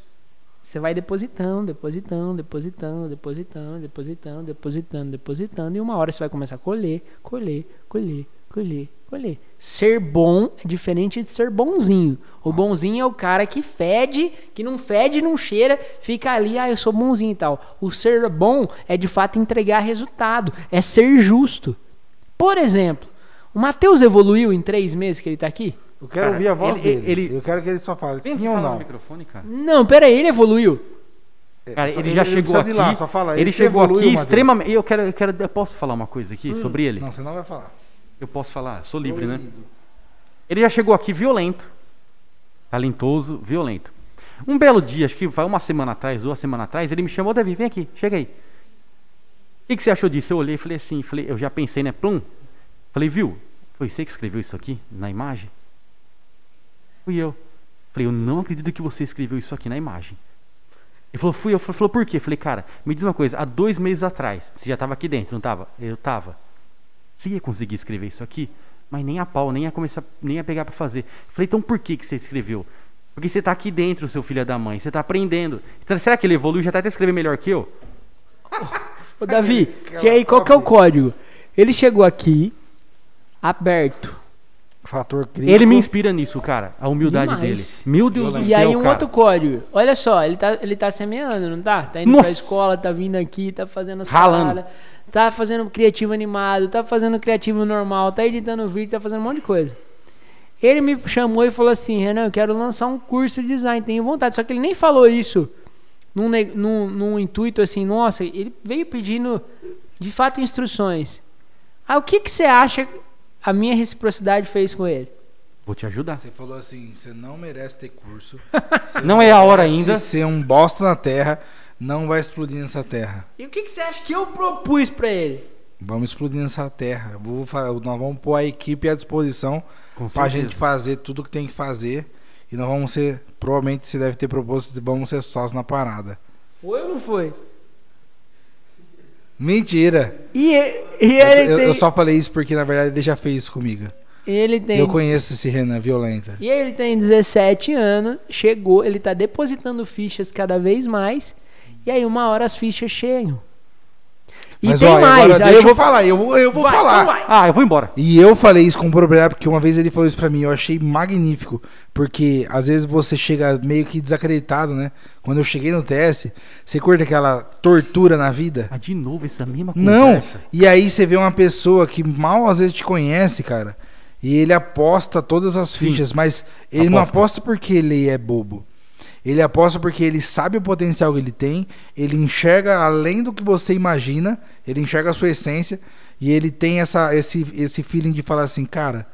Você vai depositando, depositando, depositando, depositando, depositando, depositando, depositando, e uma hora você vai começar a colher, colher, colher, colher, colher. Ser bom é diferente de ser bonzinho. O bonzinho é o cara que fede, que não fede, não cheira, fica ali, ah, eu sou bonzinho e tal. O ser bom é de fato entregar resultado, é ser justo. Por exemplo, o Matheus evoluiu em três meses que ele tá aqui? Eu quero Cara, ouvir a voz ele- dele. ele- Eu quero que ele só fale Vem sim ou não. no microfone, cara. Não, pera aí, ele evoluiu. Cara, Só- ele já ele chegou aqui. lá, só fala, ele ele chegou evoluiu, aqui extremamente. Eu quero, eu quero. Eu posso falar uma coisa aqui sobre ele? Não, você não vai falar. Eu posso falar, sou livre, né? Ele já chegou aqui violento, talentoso, violento. Um belo dia, acho que vai uma semana atrás, duas semanas atrás, ele me chamou, Davi, vem aqui, chega aí. O que, que você achou disso? Eu olhei e falei assim, falei, eu já pensei, né? Plum. Falei, viu? Foi você que escreveu isso aqui na imagem? Fui eu. Falei, eu não acredito que você escreveu isso aqui na imagem. Ele falou, fui eu. Ele falou, por quê? Falei, cara, me diz uma coisa, há dois meses atrás, você já estava aqui dentro, não estava? Eu estava. Você ia conseguir escrever isso aqui, mas nem a pau, nem ia começar, nem ia pegar para fazer. Falei, então por que, que você escreveu? Porque você está aqui dentro, seu filho da mãe, você está aprendendo. Então, será que ele evoluiu? Já está até escrevendo melhor que eu? Ô, Davi, e aí qual que é o código? Ele chegou aqui, aberto. Fator crítico. Ele me inspira nisso, cara. A humildade Demais. dele. Meu Deus do Violência. E céu, aí um cara. outro código. Olha só, ele tá, ele tá semeando, não tá? Tá indo Nossa. pra escola, tá vindo aqui, tá fazendo as Ralando. paradas, tá fazendo criativo animado, tá fazendo criativo normal, tá editando vídeo, tá fazendo um monte de coisa. Ele me chamou e falou assim, Renan, eu quero lançar um curso de design, tenho vontade. Só que ele nem falou isso num, num, num intuito assim, nossa, ele veio pedindo de fato instruções. Ah, o que que você acha a minha reciprocidade fez com ele? Vou te ajudar. Você falou assim, você não merece ter curso. Não é a hora ainda. ser um bosta na terra, não vai explodir nessa terra. E o que que você acha que eu propus pra ele? Vamos explodir nessa terra. Vou, nós vamos pôr a equipe à disposição pra certeza. gente fazer tudo que tem que fazer. E nós vamos ser, provavelmente você deve ter proposto, vamos ser sós na parada. Foi ou não foi? Mentira! E, e- Eu, ele eu- tem. eu só falei isso porque na verdade ele já fez isso comigo. Ele tem. Eu conheço esse Renan violenta. E ele tem 17 anos, chegou, ele tá depositando fichas cada vez mais. E aí, uma hora as fichas chegam. E Mas tem ó, mais. agora eu vou falar, eu vou, eu vou Vai, falar. então vai. Ah, eu vou embora. E eu falei isso com propriedade, porque uma vez ele falou isso pra mim, eu achei magnífico, porque às vezes você chega meio que desacreditado, né? Quando eu cheguei no TS, você curte aquela tortura na vida? Ah, de novo essa mesma Não! conversa. E aí você vê uma pessoa que mal às vezes te conhece, cara, e ele aposta todas as Sim. fichas, mas ele não Aposta. aposta porque ele é bobo. Ele aposta porque ele sabe o potencial que ele tem, ele enxerga além do que você imagina, ele enxerga a sua essência e ele tem essa, esse, esse feeling de falar assim, cara,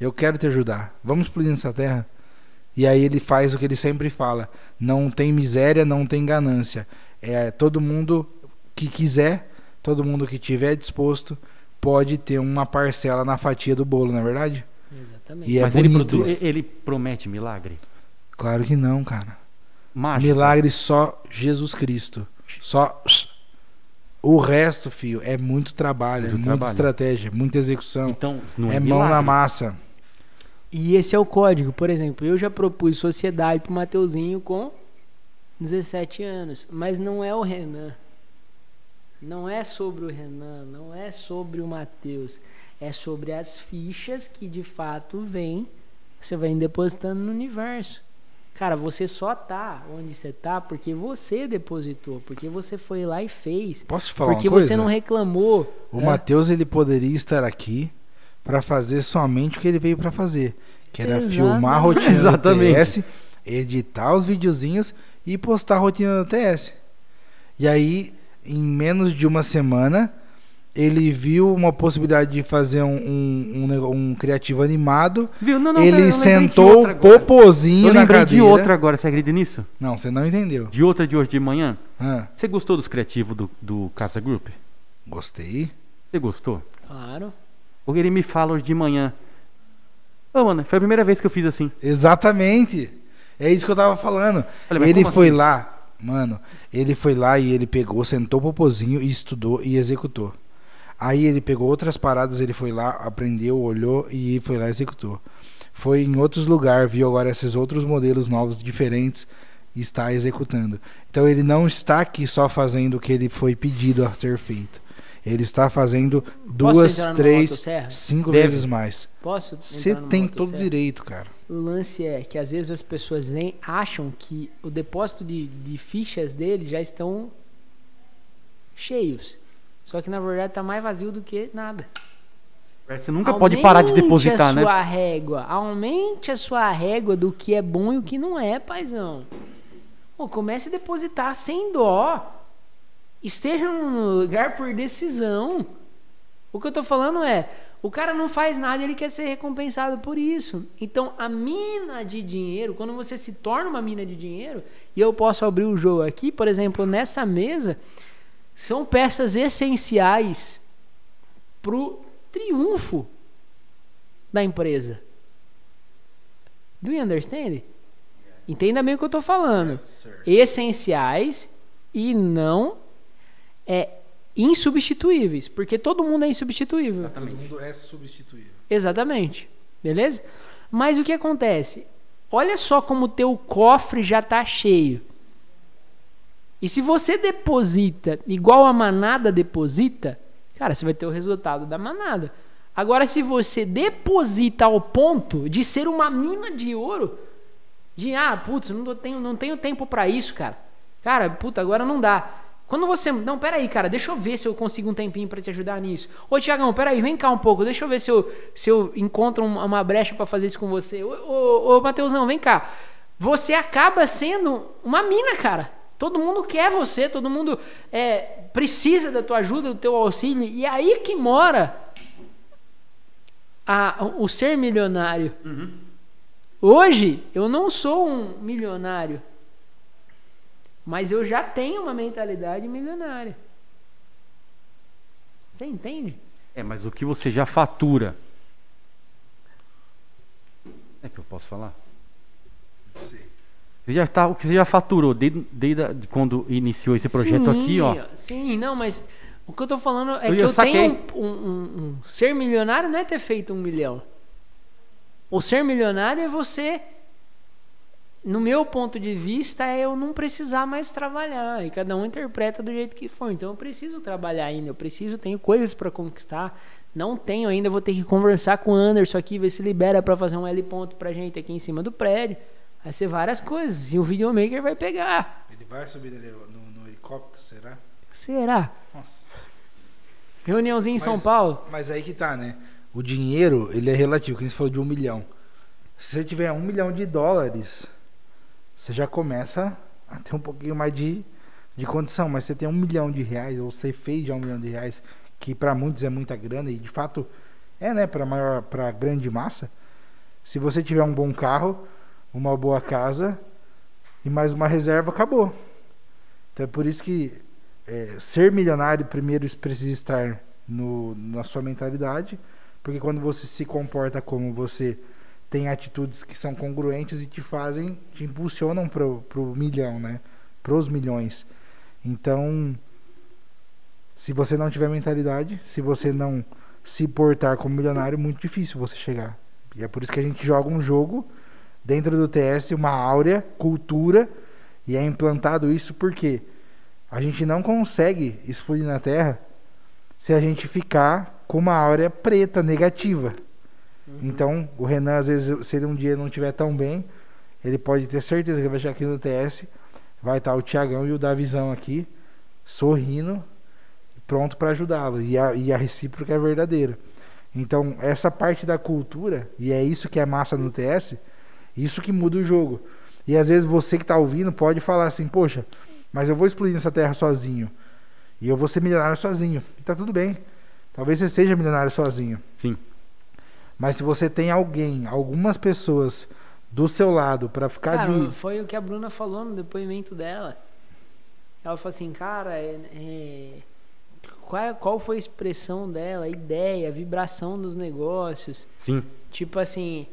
eu quero te ajudar, vamos explodir nessa terra. E aí ele faz o que ele sempre fala: não tem miséria, não tem ganância. É todo mundo que quiser, todo mundo que tiver disposto pode ter uma parcela na fatia do bolo, não é verdade? Exatamente. E é Mas ele, produ- isso. ele promete milagre? Claro que não, cara. Mágico. Milagre só Jesus Cristo. Só o resto, filho, é muito trabalho, Muito é muita trabalho. estratégia, muita execução. Então, não é, é mão na massa. E esse é o código. Por exemplo, eu já propus sociedade pro Mateuzinho com 17 anos. Mas não é o Renan. Não é sobre o Renan, não é sobre o Mateus. É sobre as fichas que de fato vêm. Você vai depositando no universo. Cara, você só tá onde você tá porque você depositou, porque você foi lá e fez. Posso falar porque uma coisa? você não reclamou. O É. Matheus ele poderia estar aqui para fazer somente o que ele veio para fazer, que era Exatamente. filmar a rotina Exatamente. do TS, editar os videozinhos e postar a rotina do TS. E aí, em menos de uma semana, ele viu uma possibilidade de fazer um, um, um um criativo animado. Viu? Não, não, ele sentou agora. popozinho Eu na cadeira. de outra agora, você acredita nisso? Não, você não entendeu. De outra de hoje de manhã. Ah, Você gostou dos criativos do, do Casa Group? gostei. Você gostou? Claro. Porque ele me fala hoje de manhã. Ô, mano, foi a primeira vez que eu fiz assim. Exatamente. É isso que eu tava falando. Falei, ele foi assim? lá, mano. Ele foi lá e ele pegou, sentou o popozinho e estudou e executou. Aí ele pegou outras paradas, ele foi lá, aprendeu, olhou e foi lá e executou. Foi em outros lugares, viu agora esses outros modelos novos, diferentes, e está executando. Então ele não está aqui só fazendo o que ele foi pedido a ser feito. Ele está fazendo duas, três, cinco Deve. vezes mais. Posso? Você tem todo direito, cara. O lance é que às vezes as pessoas acham que o depósito de, de fichas dele já estão cheios. Só que na verdade tá mais vazio do que nada. Você nunca pode parar de Aumente depositar, a né? sua régua. Aumente a sua régua do que é bom e o que não é, paizão. Pô, comece a depositar sem dó. Esteja num lugar por decisão. O que eu tô falando é, o cara não faz nada e ele quer ser recompensado por isso. Então, a mina de dinheiro, quando você se torna uma mina de dinheiro, e eu posso abrir o jogo aqui, por exemplo, nessa mesa, são peças essenciais pro triunfo da empresa. Do you understand? Entenda bem o que eu tô falando. Essenciais e não é insubstituíveis, porque todo mundo é insubstituível. Todo mundo é substituível. Exatamente. Beleza? Mas o que acontece? Olha só como o teu cofre já tá cheio. E se você deposita igual a manada deposita, cara, você vai ter o resultado da manada. Agora, se você deposita ao ponto de ser uma mina de ouro, de ah, putz, não tenho, não tenho tempo para isso, cara. Cara, puta, agora não dá. Quando você. Não, peraí, cara, deixa eu ver se eu consigo um tempinho para te ajudar nisso. Ô, Tiagão, peraí, vem cá um pouco, deixa eu ver se eu, se eu encontro uma brecha para fazer isso com você. Ô, ô, ô, Mateusão, vem cá. Você acaba sendo uma mina, cara. Todo mundo quer você, todo mundo é, precisa da tua ajuda, do teu auxílio. E aí que mora a, o ser milionário. Uhum. Hoje, eu não sou um milionário. Mas eu já tenho uma mentalidade milionária. Você entende? É, mas o que você já fatura. É que eu posso falar? Você já tá, o que você já faturou desde, desde quando iniciou esse projeto sim, aqui, ó. Sim, não, mas o que eu tô falando é eu que eu tenho um, um, um, um, ser milionário não é ter feito um milhão. O ser milionário é você no meu ponto de vista, é eu não precisar mais trabalhar. E cada um interpreta do jeito que for. Então eu preciso trabalhar ainda, eu preciso, tenho coisas para conquistar. Não tenho ainda, vou ter que conversar com o Anderson aqui, ver se libera para fazer um L ponto pra gente aqui em cima do prédio. Vai ser várias coisas. E o videomaker vai pegar. Ele vai subir no, no helicóptero, será? Será? Nossa. Reuniãozinha em mas, São Paulo. Mas aí que tá, né? O dinheiro, ele é relativo, que você falou de um milhão. Se você tiver um milhão de dólares, você já começa a ter um pouquinho mais de, de condição. Mas você tem um milhão de reais, ou você fez já um milhão de reais, que para muitos é muita grana, e de fato é, né, para maior, para grande massa. Se você tiver um bom carro, uma boa casa e mais uma reserva, acabou. Então é por isso que é, ser milionário primeiro precisa estar no, na sua mentalidade, porque quando você se comporta como você tem atitudes que são congruentes e te fazem, te impulsionam pro, pro milhão, né? Pros milhões. Então, se você não tiver mentalidade, se você não se portar como milionário, é muito difícil você chegar. E é por isso que a gente joga um jogo dentro do TS, uma áurea, cultura, e é implantado isso porque a gente não consegue explodir na Terra se a gente ficar com uma áurea preta, negativa. Uhum. Então, o Renan, às vezes, se ele um dia não estiver tão bem, ele pode ter certeza que vai chegar aqui no TS, vai estar o Tiagão e o Davizão aqui, sorrindo, pronto para ajudá-lo. E a, e a recíproca é verdadeira. Então, essa parte da cultura, e é isso que é massa no TS, isso que muda o jogo. E às vezes você que está ouvindo pode falar assim, poxa, mas eu vou explodir nessa terra sozinho. E eu vou ser milionário sozinho. E tá tudo bem. Talvez você seja milionário sozinho. Sim. Mas se você tem alguém, algumas pessoas do seu lado para ficar cara, de. Foi o que a Bruna falou no depoimento dela. Ela falou assim, cara, é, é, qual, qual foi a expressão dela, a ideia, a vibração dos negócios? Sim. Tipo assim,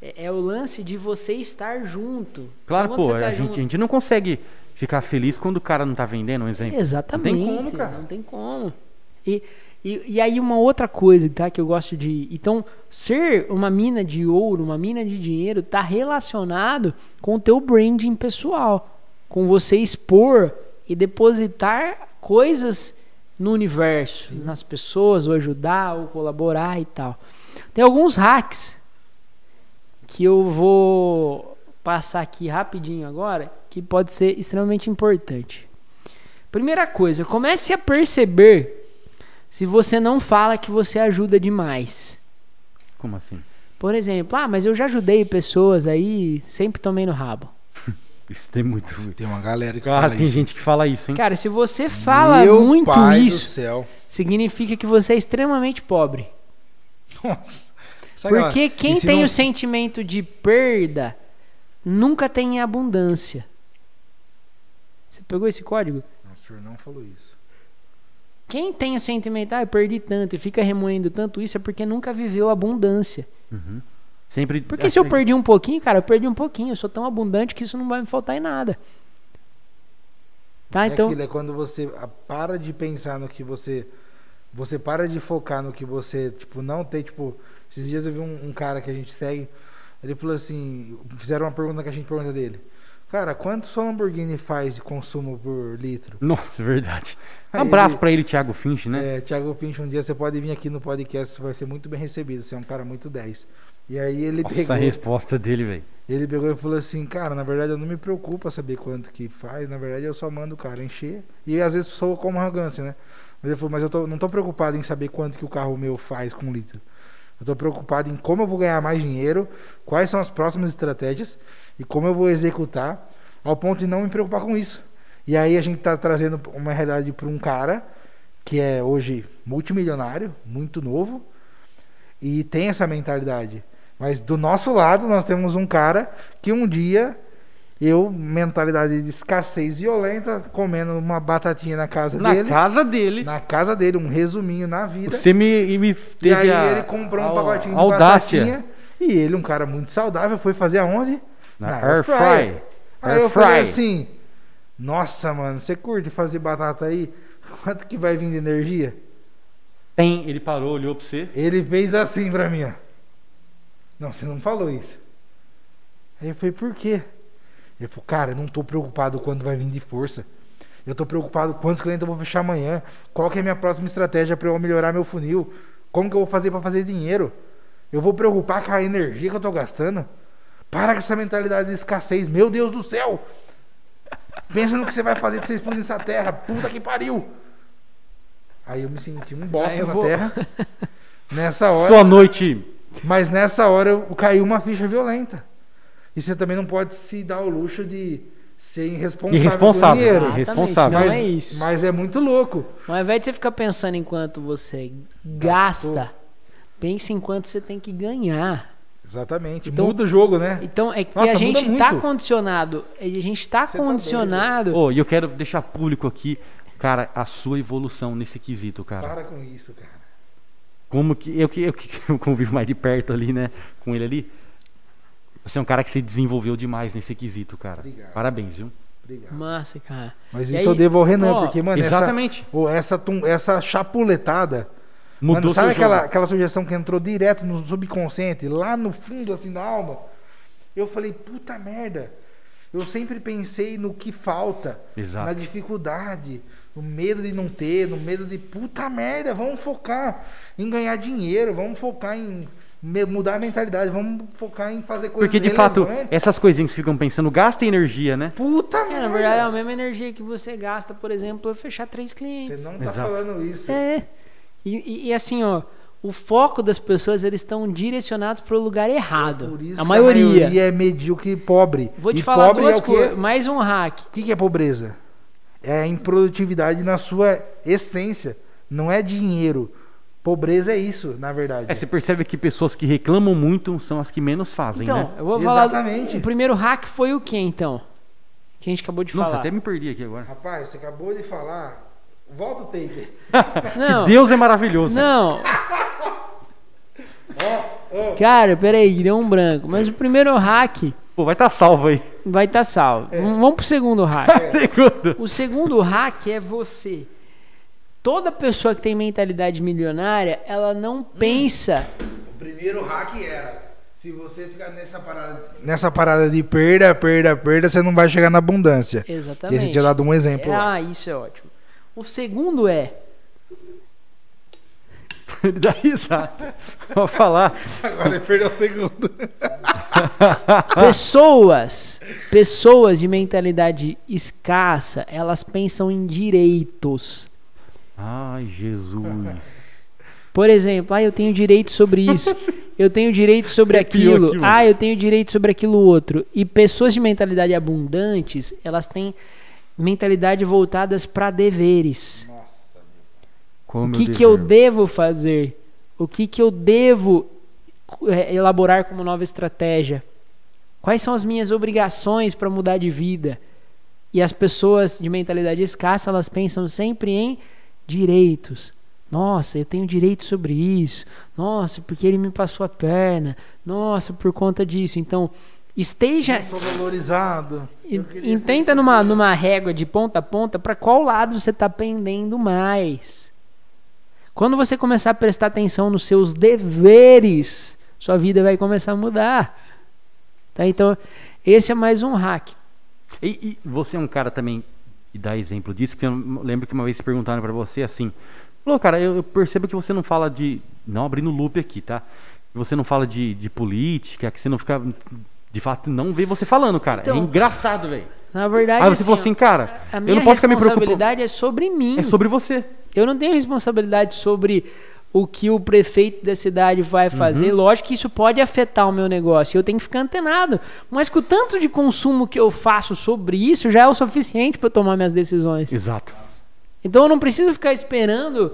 é, é o lance de você estar junto. Claro, então, pô, tá a, junto... gente, a gente não consegue ficar feliz quando o cara não tá vendendo, um exemplo. Exatamente. Não tem como, cara. Não tem como. E e, e aí uma outra coisa, tá, que eu gosto de... Então, ser uma mina de ouro, uma mina de dinheiro, tá relacionado com o teu branding pessoal. Com você expor e depositar coisas no universo, Sim. nas pessoas, ou ajudar, ou colaborar e tal. Tem alguns hacks que eu vou passar aqui rapidinho agora, que pode ser extremamente importante. Primeira coisa, comece a perceber se você não fala que você ajuda demais. Como assim? Por exemplo, ah, mas eu já ajudei pessoas aí, sempre tomei no rabo. Isso tem muito. Nossa, tem uma galera que Cara, fala tem isso. gente que fala isso, hein? Cara, se você fala Meu muito isso, significa que você é extremamente pobre. Nossa. Sabe Porque lá, quem tem não... o sentimento de perda nunca tem abundância. Você pegou esse código? Não, o senhor não falou isso. Quem tem o sentimento, ah, eu perdi tanto e fica remoendo tanto isso é porque nunca viveu abundância. Uhum. Sempre. Porque assim... se eu perdi um pouquinho, cara, eu perdi um pouquinho. Eu sou tão abundante que isso não vai me faltar em nada. Tá, é então. Aquilo, é quando você para de pensar no que você. Você para de focar no que você, tipo, não tem, tipo. Esses dias eu vi um, um cara que a gente segue. Ele falou assim: fizeram uma pergunta que a gente pergunta dele. Cara, quanto sua Lamborghini faz de consumo por litro? Nossa, verdade. Um abraço pra ele, Thiago Finch, né? É, Thiago Pinch, um dia você pode vir aqui no podcast, você vai ser muito bem recebido. Você é um cara muito 10. E aí ele Nossa, pegou, a resposta dele, velho. ele pegou e falou assim, cara, na verdade eu não me preocupo saber quanto que faz, na verdade eu só mando o cara encher. E às vezes sou como arrogância, né? Mas ele falou, mas eu tô- não tô preocupado em saber quanto que o carro meu faz com litro. Eu tô preocupado em como eu vou ganhar mais dinheiro, quais são as próximas estratégias e como eu vou executar, ao ponto de não me preocupar com isso. E aí a gente tá trazendo uma realidade para um cara que é hoje multimilionário, muito novo, e tem essa mentalidade. Mas do nosso lado nós temos um cara que um dia eu, mentalidade de escassez violenta, comendo uma batatinha na casa Na dele, casa dele, na casa dele, um resuminho na vida. você me, me E teve aí a, ele comprou um a- pacotinho de audácia. batatinha e ele, um cara muito saudável, foi fazer aonde? Na, Na air air fry. fryer. Aí Air eu falei fry. assim: Nossa, mano, você curte fazer batata aí? Quanto que vai vir de energia? Tem, ele parou, olhou pra você. Ele fez assim pra mim, ó. Não, você não falou isso. Aí eu falei, por quê? Ele falou, cara, eu não tô preocupado quando vai vir de força. Eu tô preocupado quantos clientes eu vou fechar amanhã. Qual que é a minha próxima estratégia para eu melhorar meu funil? Como que eu vou fazer para fazer dinheiro? Eu vou preocupar com a energia que eu tô gastando? Para com essa mentalidade de escassez. Meu Deus do céu! Pensa no que você vai fazer pra você explodir essa terra. Puta que pariu! Aí eu me senti um bosta na vou- terra. Nessa hora. Sua noite. Mas nessa hora eu- caiu uma ficha violenta. E você também não pode se dar o luxo de ser irresponsável. Irresponsável. Com dinheiro. Exatamente, irresponsável. Não mas, é isso. mas é muito louco. Ao invés de você ficar pensando em quanto você gasta, pense em quanto você tem que ganhar. Exatamente. Então- Muda o jogo, né? Então é que Nossa, a gente tá muito. condicionado, a gente tá Você tá condicionado. Ô, e eu quero deixar público aqui, cara, a sua evolução nesse quesito, cara. Para com isso, cara. Como que eu que eu que eu convivo mais de perto ali, né, com ele ali. Você é um cara que se desenvolveu demais nesse quesito, cara. Obrigado. Parabéns, viu? Obrigado. Massa, cara. Mas E isso aí, eu devo ao Renan, ó, porque, mano, essa, Exatamente. ô, essa, tum- essa chapuletada. Mudou mano, sabe aquela, jogo. aquela sugestão que entrou direto no subconsciente, lá no fundo assim da alma? Eu falei, puta merda. Eu sempre pensei no que falta, Exato. na dificuldade, no medo de não ter, no medo de puta merda, vamos focar em ganhar dinheiro, vamos focar em mudar a mentalidade, vamos focar em fazer coisas Porque de fato, essas coisinhas que vocês ficam pensando gastam energia, né? Puta É, merda. na verdade, é a mesma energia que você gasta, por exemplo, pra fechar três clientes. Você não tá Exato. falando isso. É. E, e- e assim, ó, o foco das pessoas, eles estão direcionados pro lugar errado. Por isso a que maioria. a maioria é medíocre e pobre. Vou te e falar pobre duas é o quê? coisas. Mais um hack. O que que é pobreza? É a improdutividade na sua essência. Não é dinheiro. Pobreza é isso, na verdade. É, você percebe que pessoas que reclamam muito são as que menos fazem, Então, né? eu vou falar. Exatamente. O primeiro hack foi o que então? Que a gente acabou de Nossa, falar. até me perdi aqui agora. Rapaz, você acabou de falar. Volta o tape. Não, Que Deus é maravilhoso. não. Cara, peraí, deu um branco. Mas o primeiro hack Pô, vai estar salvo aí. vai estar salvo. É. Vamos pro segundo hack. Segundo. O segundo hack é você. Toda pessoa que tem mentalidade milionária, ela não pensa. O primeiro hack era. Se você ficar nessa parada. Nessa parada de perda, perda, perda, você não vai chegar na abundância. Exatamente. Esse tinha dado um exemplo lá. Ah, isso é ótimo. O segundo é Ele dá risada. Vou falar. Agora ele perdeu o segundo. pessoas, pessoas de mentalidade escassa, elas pensam em direitos. Ai, Jesus. Por exemplo, ah, eu tenho direito sobre isso. Eu tenho direito sobre Arrepiou aquilo. ah, eu tenho direito sobre aquilo outro. E pessoas de mentalidade abundantes, elas têm mentalidade voltadas para deveres. Como o que, que eu devo fazer? O que, que eu devo é, elaborar como nova estratégia? Quais são as minhas obrigações para mudar de vida? E as pessoas de mentalidade escassa, elas pensam sempre em direitos. Nossa, eu tenho direito sobre isso. Nossa, porque ele me passou a perna. Nossa, por conta disso. Então, esteja Eu sou valorizado. e- isso. numa, numa régua de ponta a ponta para qual lado você está pendendo mais. Quando você começar a prestar atenção nos seus deveres, sua vida vai começar a mudar. Tá? Então, esse é mais um hack. E, e você é um cara também que dá exemplo disso, que eu lembro que uma vez perguntaram pra você assim, falou, cara, eu, eu percebo que você não fala de, não abrindo loop aqui, tá? Que Você não fala de, de política, que você não fica, de fato, não vê você falando, cara. Então, é engraçado, velho. Na verdade, Aí você falou ó, assim, cara, a eu não posso ficar me preocupando. responsabilidade é sobre mim. É sobre você. Eu não tenho responsabilidade sobre o que o prefeito da cidade vai fazer. Uhum. Lógico que isso pode afetar o meu negócio. Eu tenho que ficar antenado. Mas com o tanto de consumo que eu faço sobre isso, já é o suficiente para tomar minhas decisões. Exato. Então eu não preciso ficar esperando.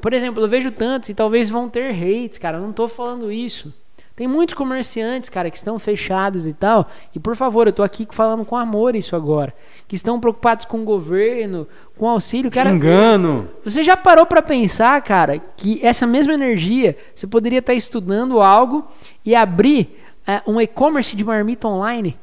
Por exemplo, eu vejo tantos e talvez vão ter hates, cara. Eu não tô falando isso. Tem muitos comerciantes, cara, que estão fechados e tal. E por favor, eu tô aqui falando com amor isso agora. Que estão preocupados com o governo, com auxílio. Cara, Engano. você já parou pra pensar, cara, que essa mesma energia você poderia estar estudando algo e abrir é, um e-commerce de marmita online?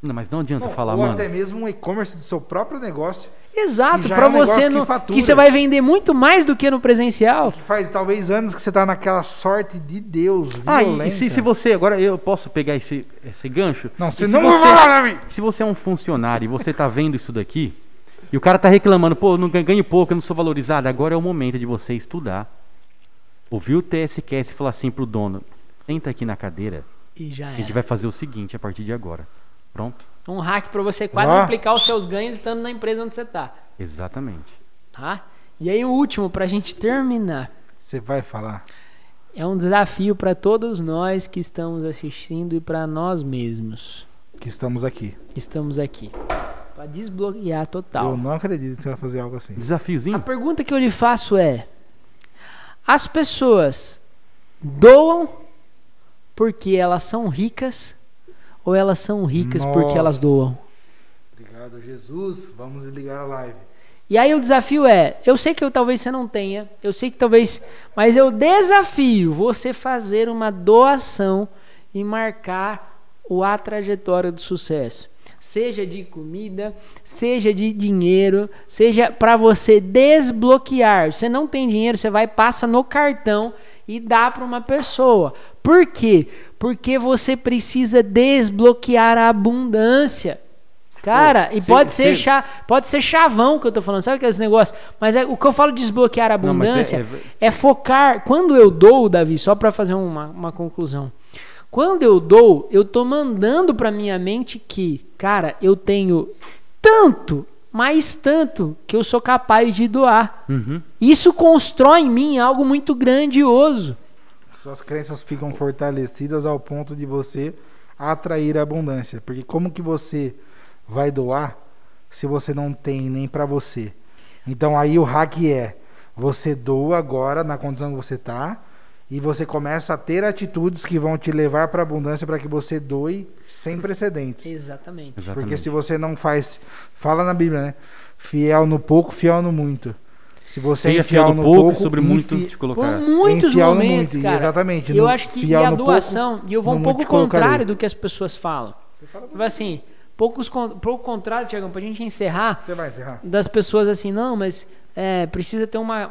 Não, mas não adianta Não, falar, ou mano. até mesmo um e-commerce do seu próprio negócio, Exato, pra é um você que não, que, você vai vender muito mais do que no presencial. que faz talvez anos que você tá naquela sorte de Deus Ah, violenta. e se, se você. Agora eu posso pegar esse, esse gancho? Não, você se não vai falar! Se você é um funcionário e você tá vendo isso daqui, e o cara tá reclamando, pô, não ganho- pouco, eu não sou valorizado, agora é o momento de você estudar. Ouvir o TSQS e falar assim pro dono: senta aqui na cadeira, E já a gente vai fazer o seguinte a partir de agora. Pronto? Um hack pra você quadruplicar os seus ganhos estando na empresa onde você tá. Exatamente. Tá? E aí o último pra gente terminar. Você vai falar. É um desafio pra todos nós que estamos assistindo e pra nós mesmos Que estamos aqui. que estamos aqui. Pra desbloquear total. Eu não acredito que você vai fazer algo assim. A Desafiozinho? pergunta que eu lhe faço é: as pessoas doam porque elas são ricas ou elas são ricas porque elas Nossa. doam? Obrigado, Jesus. Vamos ligar a live. E aí o desafio é, eu sei que eu, talvez você não tenha, eu sei que talvez, mas eu desafio você fazer uma doação e marcar o a trajetória do sucesso. Seja de comida, seja de dinheiro, seja para você desbloquear. Você não tem dinheiro, você vai passa no cartão e dá para uma pessoa. Por quê? Porque você precisa desbloquear a abundância. Cara, Pô, e cê- pode ser cha- pode ser chavão que eu tô falando, sabe aqueles negócios? Mas é, o que eu falo de desbloquear a Não, é- abundância é- é, focar. Quando eu dou, Davi, só para fazer uma, uma conclusão. Quando eu dou, eu tô mandando pra minha mente que, cara, eu tenho tanto, mais tanto, que eu sou capaz de doar. Uhum. Isso constrói em mim algo muito grandioso. Suas crenças ficam fortalecidas ao ponto de você atrair a abundância. Porque como que você vai doar se você não tem nem pra você? Então aí o hack é: você doa agora na condição que você tá e você começa a ter atitudes que vão te levar para abundância para que você doe sem precedentes. Exatamente. Porque Exatamente. se você não faz, fala na Bíblia, né? Fiel no pouco, fiel no muito. Se você Seja é infiel fiel no pouco, pouco, e sobre muito te Por colocar. muitos Infiel no momentos, muito, cara. exatamente, Eu no- acho que e a doação, e eu vou um pouco contrário do que as pessoas falam. Tipo assim, poucos pouco contrário, Tiagão, pra gente encerrar, Você vai encerrar? das pessoas assim, não, mas é, precisa ter uma.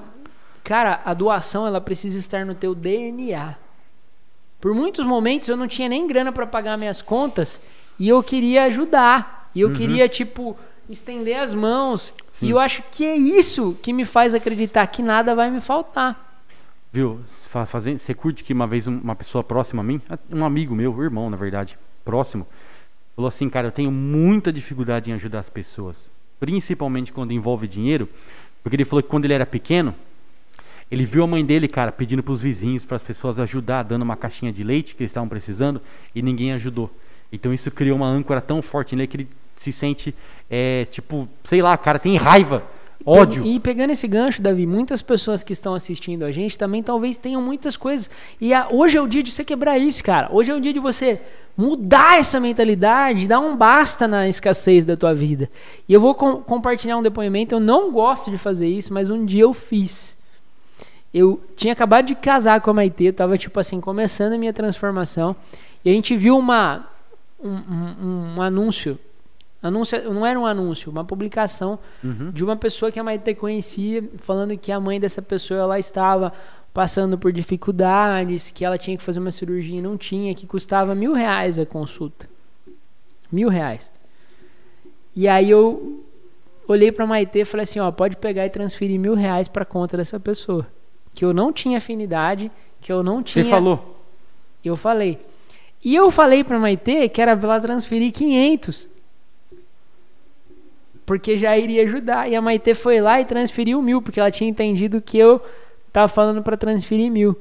Cara, a doação ela precisa estar no teu DNA. Por muitos momentos eu não tinha nem grana pra pagar minhas contas e eu queria ajudar. E eu queria, tipo, estender as mãos. Sim. E eu acho que é isso que me faz acreditar que nada vai me faltar. Viu? Fa- fazendo- Você curte que uma vez um- uma pessoa próxima a mim, um amigo meu, um irmão, na verdade, próximo, falou assim, cara, eu tenho muita dificuldade em ajudar as pessoas. Principalmente quando envolve dinheiro. Porque ele falou que quando ele era pequeno, ele viu a mãe dele, cara, pedindo pros vizinhos, para as pessoas ajudar, dando uma caixinha de leite que eles estavam precisando, e ninguém ajudou. Então isso criou uma âncora tão forte nele que ele se sente, é, tipo, sei lá, cara, tem raiva, ódio. E pegando esse gancho, Davi, muitas pessoas que estão assistindo a gente também talvez tenham muitas coisas. E a- hoje é o dia de você quebrar isso, cara. Hoje é o dia de você mudar essa mentalidade, dar um basta na escassez da tua vida. E eu vou com- compartilhar um depoimento. Eu não gosto de fazer isso, mas um dia eu fiz. Eu tinha acabado de casar com a Maitê, tava tipo assim, começando a minha transformação. E a gente viu uma, um, um- um anúncio. Anúncio, não era um anúncio, uma publicação Uhum. de uma pessoa que a Maite conhecia, falando que a mãe dessa pessoa ela estava passando por dificuldades, que ela tinha que fazer uma cirurgia e não tinha, que custava mil reais a consulta. Mil reais. E aí eu olhei pra Maitê e falei assim, ó, pode pegar e transferir mil reais pra conta dessa pessoa. Que eu não tinha afinidade, que eu não tinha... Você falou. Eu falei. E eu falei pra Maitê que era pra ela transferir 500. Porque já iria ajudar. E a Maitê foi lá e transferiu mil, porque ela tinha entendido que eu tava falando pra transferir mil.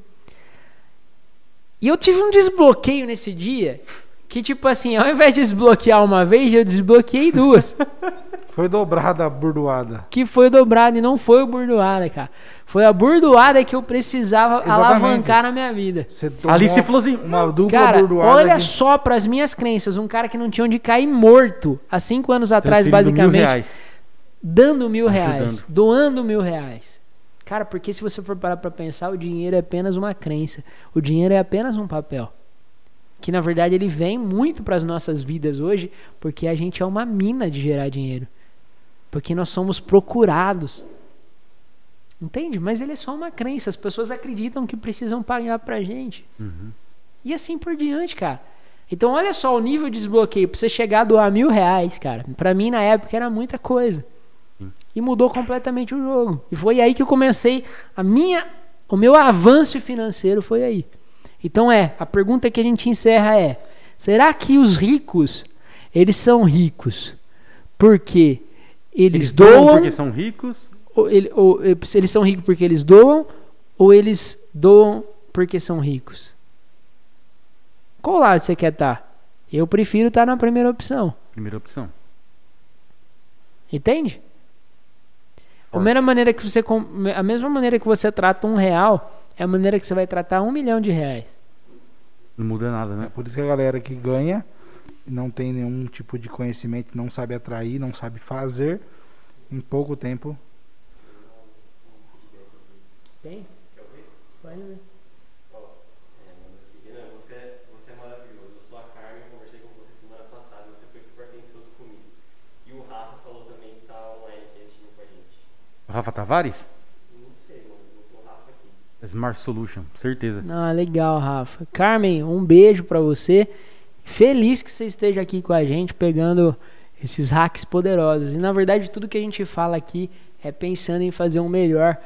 E eu tive um desbloqueio nesse dia, que tipo assim, ao invés de desbloquear uma vez, eu desbloqueei duas. Foi dobrada a burdoada. que foi dobrado e não foi o burdoada, cara. Foi a burdoada que eu precisava Exatamente. alavancar na minha vida. Ali você falou assim, uma dupla Cara, burdoada. olha que- só pras minhas crenças, um cara que não tinha onde cair morto há cinco anos atrás, mil basicamente, reais. dando mil reais, Ajudando. doando mil reais. Cara, porque se você for parar pra pensar, o dinheiro é apenas uma crença. O dinheiro é apenas um papel. Que na verdade ele vem muito pras nossas vidas hoje, porque a gente é uma mina de gerar dinheiro. Porque nós somos procurados. Entende? Mas ele é só uma crença. As pessoas acreditam que precisam pagar pra gente. E assim por diante, cara. Então olha só o nível de desbloqueio. Pra você chegar a doar mil reais, cara. Pra mim na época era muita coisa. E mudou completamente o jogo. E foi aí que eu comecei a minha, o meu avanço financeiro foi aí. Então é, a pergunta que a gente encerra é: será que os ricos eles são ricos porque eles, Eles doam doam, porque são ricos. ou, ele- ou, eles são ricos porque eles doam ou eles doam porque são ricos? Qual lado você quer estar? Eu prefiro estar na primeira opção. Primeira opção. Entende? A mesma maneira que você a mesma maneira que você trata um real é a maneira que você vai tratar um milhão de reais. Não muda nada, É né? por isso que a galera que ganha não tem nenhum tipo de conhecimento, não sabe atrair, não sabe fazer, em pouco tempo. Tem? Pode ver. Você é maravilhoso. Eu sou a Carmen, eu conversei com você semana passada, você foi super atencioso comigo. E o Rafa falou Smart Solution, certeza. Ah, legal, Rafa. Carmen, um beijo pra você. Feliz que você esteja aqui com a gente pegando esses hacks poderosos. E na verdade, tudo que a gente fala aqui é pensando em fazer um melhor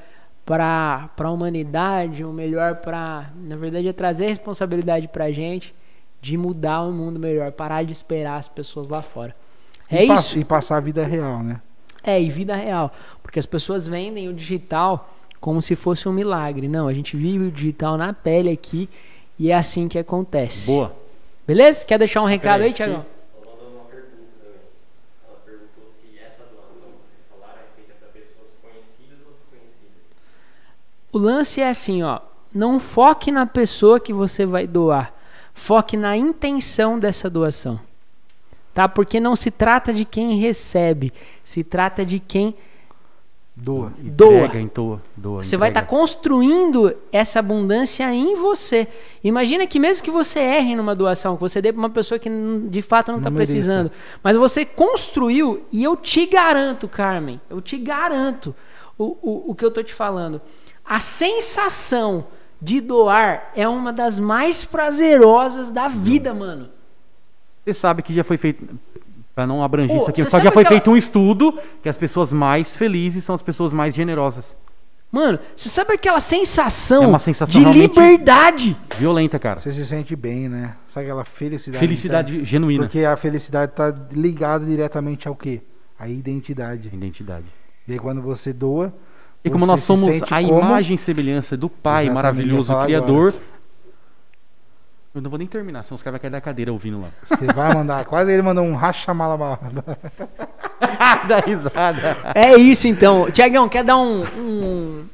para a humanidade, um melhor para, na verdade, é trazer responsabilidade pra gente de mudar um mundo melhor, parar de esperar as pessoas lá fora. É e isso. E passar a vida real, né? É, e vida real. Porque as pessoas vendem o digital como se fosse um milagre. Não, a gente vive o digital na pele aqui e é assim que acontece. Boa. Beleza? Quer deixar um recado Peraí, aí, Tiagão? Ela mandou uma pergunta também. Ela perguntou se essa doação que vocês falaram é feita para pessoas conhecidas ou desconhecidas. O lance é assim, ó. Não foque na pessoa que você vai doar. Foque na intenção dessa doação. Tá? Porque não se trata de quem recebe, se trata de quem Doa. Doa. Entrega, entoa, doa. Você vai estar entrega. construindo essa abundância em você. Imagina que mesmo que você erre numa doação, que você dê para uma pessoa que de fato não está precisando, mas você construiu, e eu te garanto, Carmen, eu te garanto o, o, o que eu tô te falando. A sensação de doar é uma das mais prazerosas da vida, mano. Você sabe que já foi feito. Pra não abranger Ô, isso aqui, só sabe já foi aquela- feito um estudo que as pessoas mais felizes são as pessoas mais generosas. Mano, você sabe aquela sensação, É uma sensação de liberdade? Violenta, cara. Você se sente bem, né? Sabe aquela felicidade? Felicidade interna? genuína. Porque a felicidade tá ligada diretamente ao quê? A identidade. Identidade. E aí quando você doa. E como nós se somos sente a como- imagem e semelhança do Pai Exatamente, maravilhoso, Criador. Eu não vou nem terminar, senão os caras vão cair da cadeira ouvindo lá. Você vai mandar. Quase ele mandou um racha malabala. Dá risada. É isso então. Tiagão, quer dar um, um,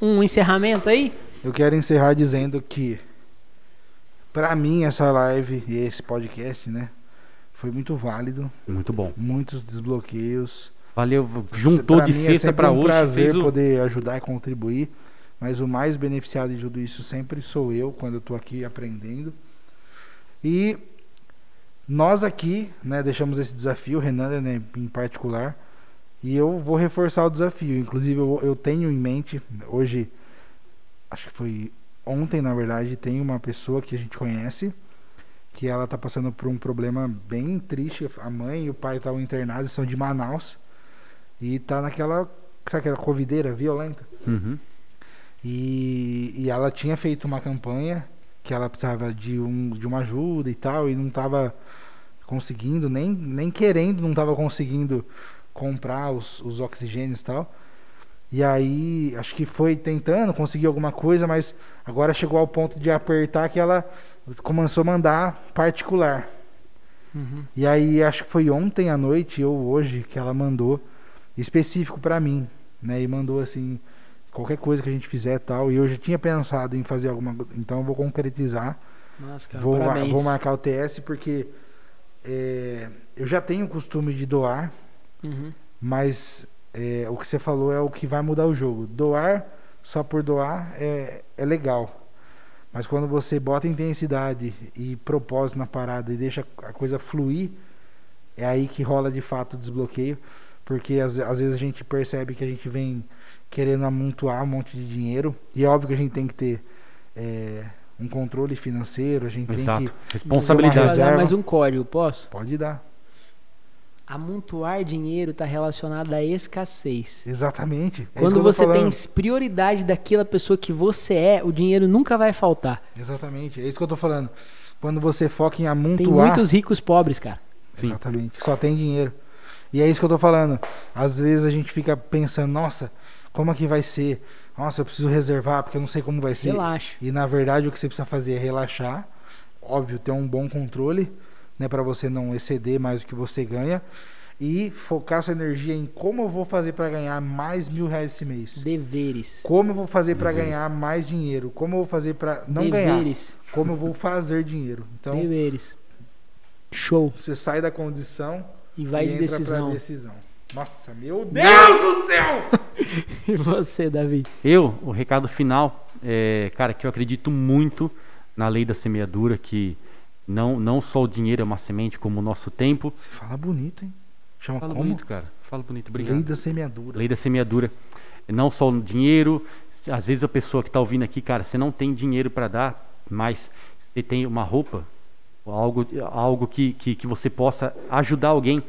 um encerramento aí? Eu quero encerrar dizendo que, pra mim, essa live e esse podcast, né? Foi muito válido. Muito bom. Muitos desbloqueios. Valeu, juntou Pra de mim é sexta pra um hoje. prazer fez o- poder ajudar e contribuir. Mas o mais beneficiado de tudo isso sempre sou eu, quando eu tô aqui aprendendo. E nós aqui, né, deixamos esse desafio, Renan, né, em particular. E eu vou reforçar o desafio. Inclusive, eu, eu tenho em mente, hoje, acho que foi ontem, na verdade, tem uma pessoa que a gente conhece que ela tá passando por um problema bem triste. A mãe e o pai estavam internados, são de Manaus. E tá naquela, sabe aquela covideira violenta? Uhum. E, e ela tinha feito uma campanha que ela precisava de, um, de uma ajuda e tal, e não estava conseguindo, nem, nem querendo, não estava conseguindo comprar os, os oxigênios e tal. E aí, acho que foi tentando, conseguiu alguma coisa, mas agora chegou ao ponto de apertar que ela começou a mandar particular. Uhum. E aí, acho que foi ontem à noite ou hoje que ela mandou específico pra mim, né? E mandou assim, qualquer coisa que a gente fizer tal. E eu já tinha pensado em fazer alguma coisa, então eu vou concretizar. Nossa, cara, vou, parabéns. vou marcar o TS porque é, eu já tenho o costume de doar, Uhum. mas é, o que você falou é o que vai mudar o jogo. Doar só por doar é, é legal. Mas quando você bota intensidade e propósito na parada e deixa a coisa fluir, é aí que rola de fato o desbloqueio. Porque às, às vezes a gente percebe que a gente vem querendo amontoar um monte de dinheiro. E é óbvio que a gente tem que ter é, um controle financeiro, a gente tem Exato. que. Responsabilidade. Dar reserva. mais um código, posso? Pode dar. Amontoar dinheiro está relacionado à escassez. Exatamente. É Quando você tem prioridade daquela pessoa que você é, o dinheiro nunca vai faltar. Exatamente. É isso que eu tô falando. Quando você foca em Tem amontoar. muitos ricos pobres, cara. Sim. Exatamente. Só tem dinheiro. E é isso que eu tô falando. Às vezes a gente fica pensando, nossa, como é que vai ser? Nossa, eu preciso reservar porque eu não sei como vai ser. Relaxa. E na verdade o que você precisa fazer é relaxar, óbvio, ter um bom controle, né, para você não exceder mais do que você ganha e focar sua energia em como eu vou fazer para ganhar mais mil reais esse mês. Deveres. Como eu vou fazer para ganhar mais dinheiro? Como eu vou fazer para não ganhar? Deveres. Como eu vou fazer dinheiro? Então, Deveres. Show. você sai da condição E vai e de entra decisão. pra decisão. Nossa, meu Deus do céu! E você, Davi? Eu, o recado final, é, cara, que eu acredito muito na lei da semeadura, que não, não só o dinheiro é uma semente, como o nosso tempo. Você fala bonito, hein? Chama Fala como? bonito, cara. Fala bonito, obrigado. Lei da semeadura. Lei da semeadura. Não só o dinheiro, às vezes a pessoa que está ouvindo aqui, cara, você não tem dinheiro para dar, mas você tem uma roupa, ou algo, algo que, que, que você possa ajudar alguém.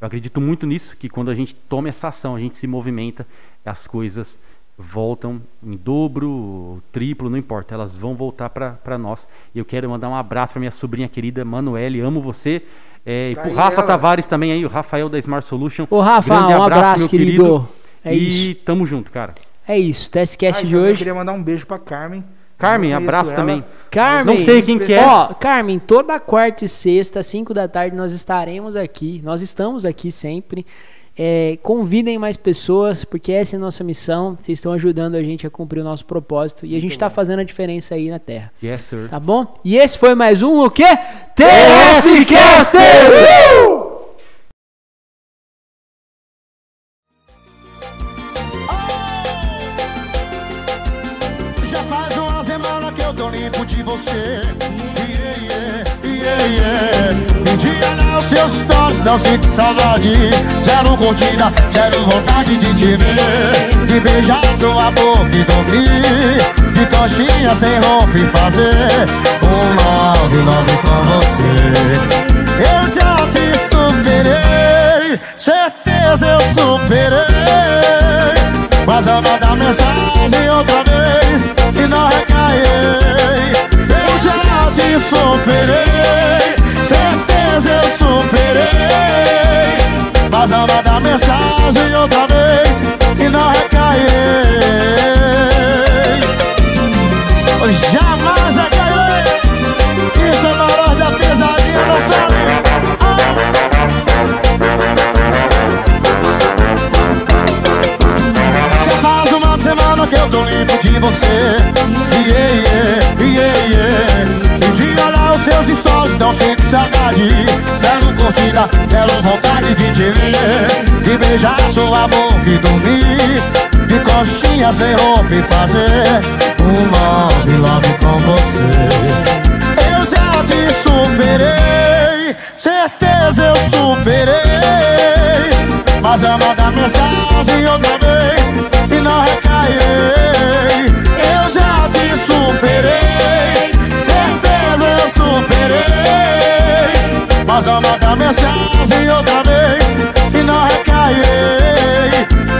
Eu acredito muito nisso, que quando a gente toma essa ação, a gente se movimenta, as coisas voltam em dobro, triplo, não importa, elas vão voltar para nós. E eu quero mandar um abraço para minha sobrinha querida Manuele, amo você. É, e Tá pro Rafa ela. Tavares também aí, o Rafael da Smart Solution. Ô, Rafa, Grande um abraço, meu querido. É e isso. tamo junto, cara. É isso. TSCast Ah, de Eu hoje. queria mandar um beijo pra Carmen. Carmen, abraço ela, também. Carmen, Não sei quem que é. Ó, Carmen, toda quarta e sexta, 5 da tarde, nós estaremos aqui. Nós estamos aqui sempre. É, convidem mais pessoas, porque essa é a nossa missão. Vocês estão ajudando a gente a cumprir o nosso propósito. E a gente está fazendo a diferença aí na Terra. Yes, sir. Tá bom? E esse foi mais um o quê? TSCast! Já você. Me diga lá os seus stories, não sinto saudade. Zero curtida, zero vontade de te ver. De beijar sua boca e dormir. De coxinha sem roupa e fazer um love, love com você. Eu já te superei, certeza eu superei. Mas eu mandar mensagem outra vez Se não recair te superei Certeza eu superei. Mas eu mandar mensagem outra vez Se não recair. Eu Jamais recairei. Isso é valor da pesadinha sabe? Já que eu tô limpo de você. Yeah, yeah, yeah E de olhar os seus stories não sinto saudade. Zero curtida, zero vontade de te ver. De beijar sua boca e dormir. De coxinha sem roupa e fazer Um love, love com você. Eu já te superei Certeza eu superei mas eu mando mensagem outra vez Se não recairei Eu já te superei Certeza eu superei. Mas eu mando mensagem outra vez Se não recairei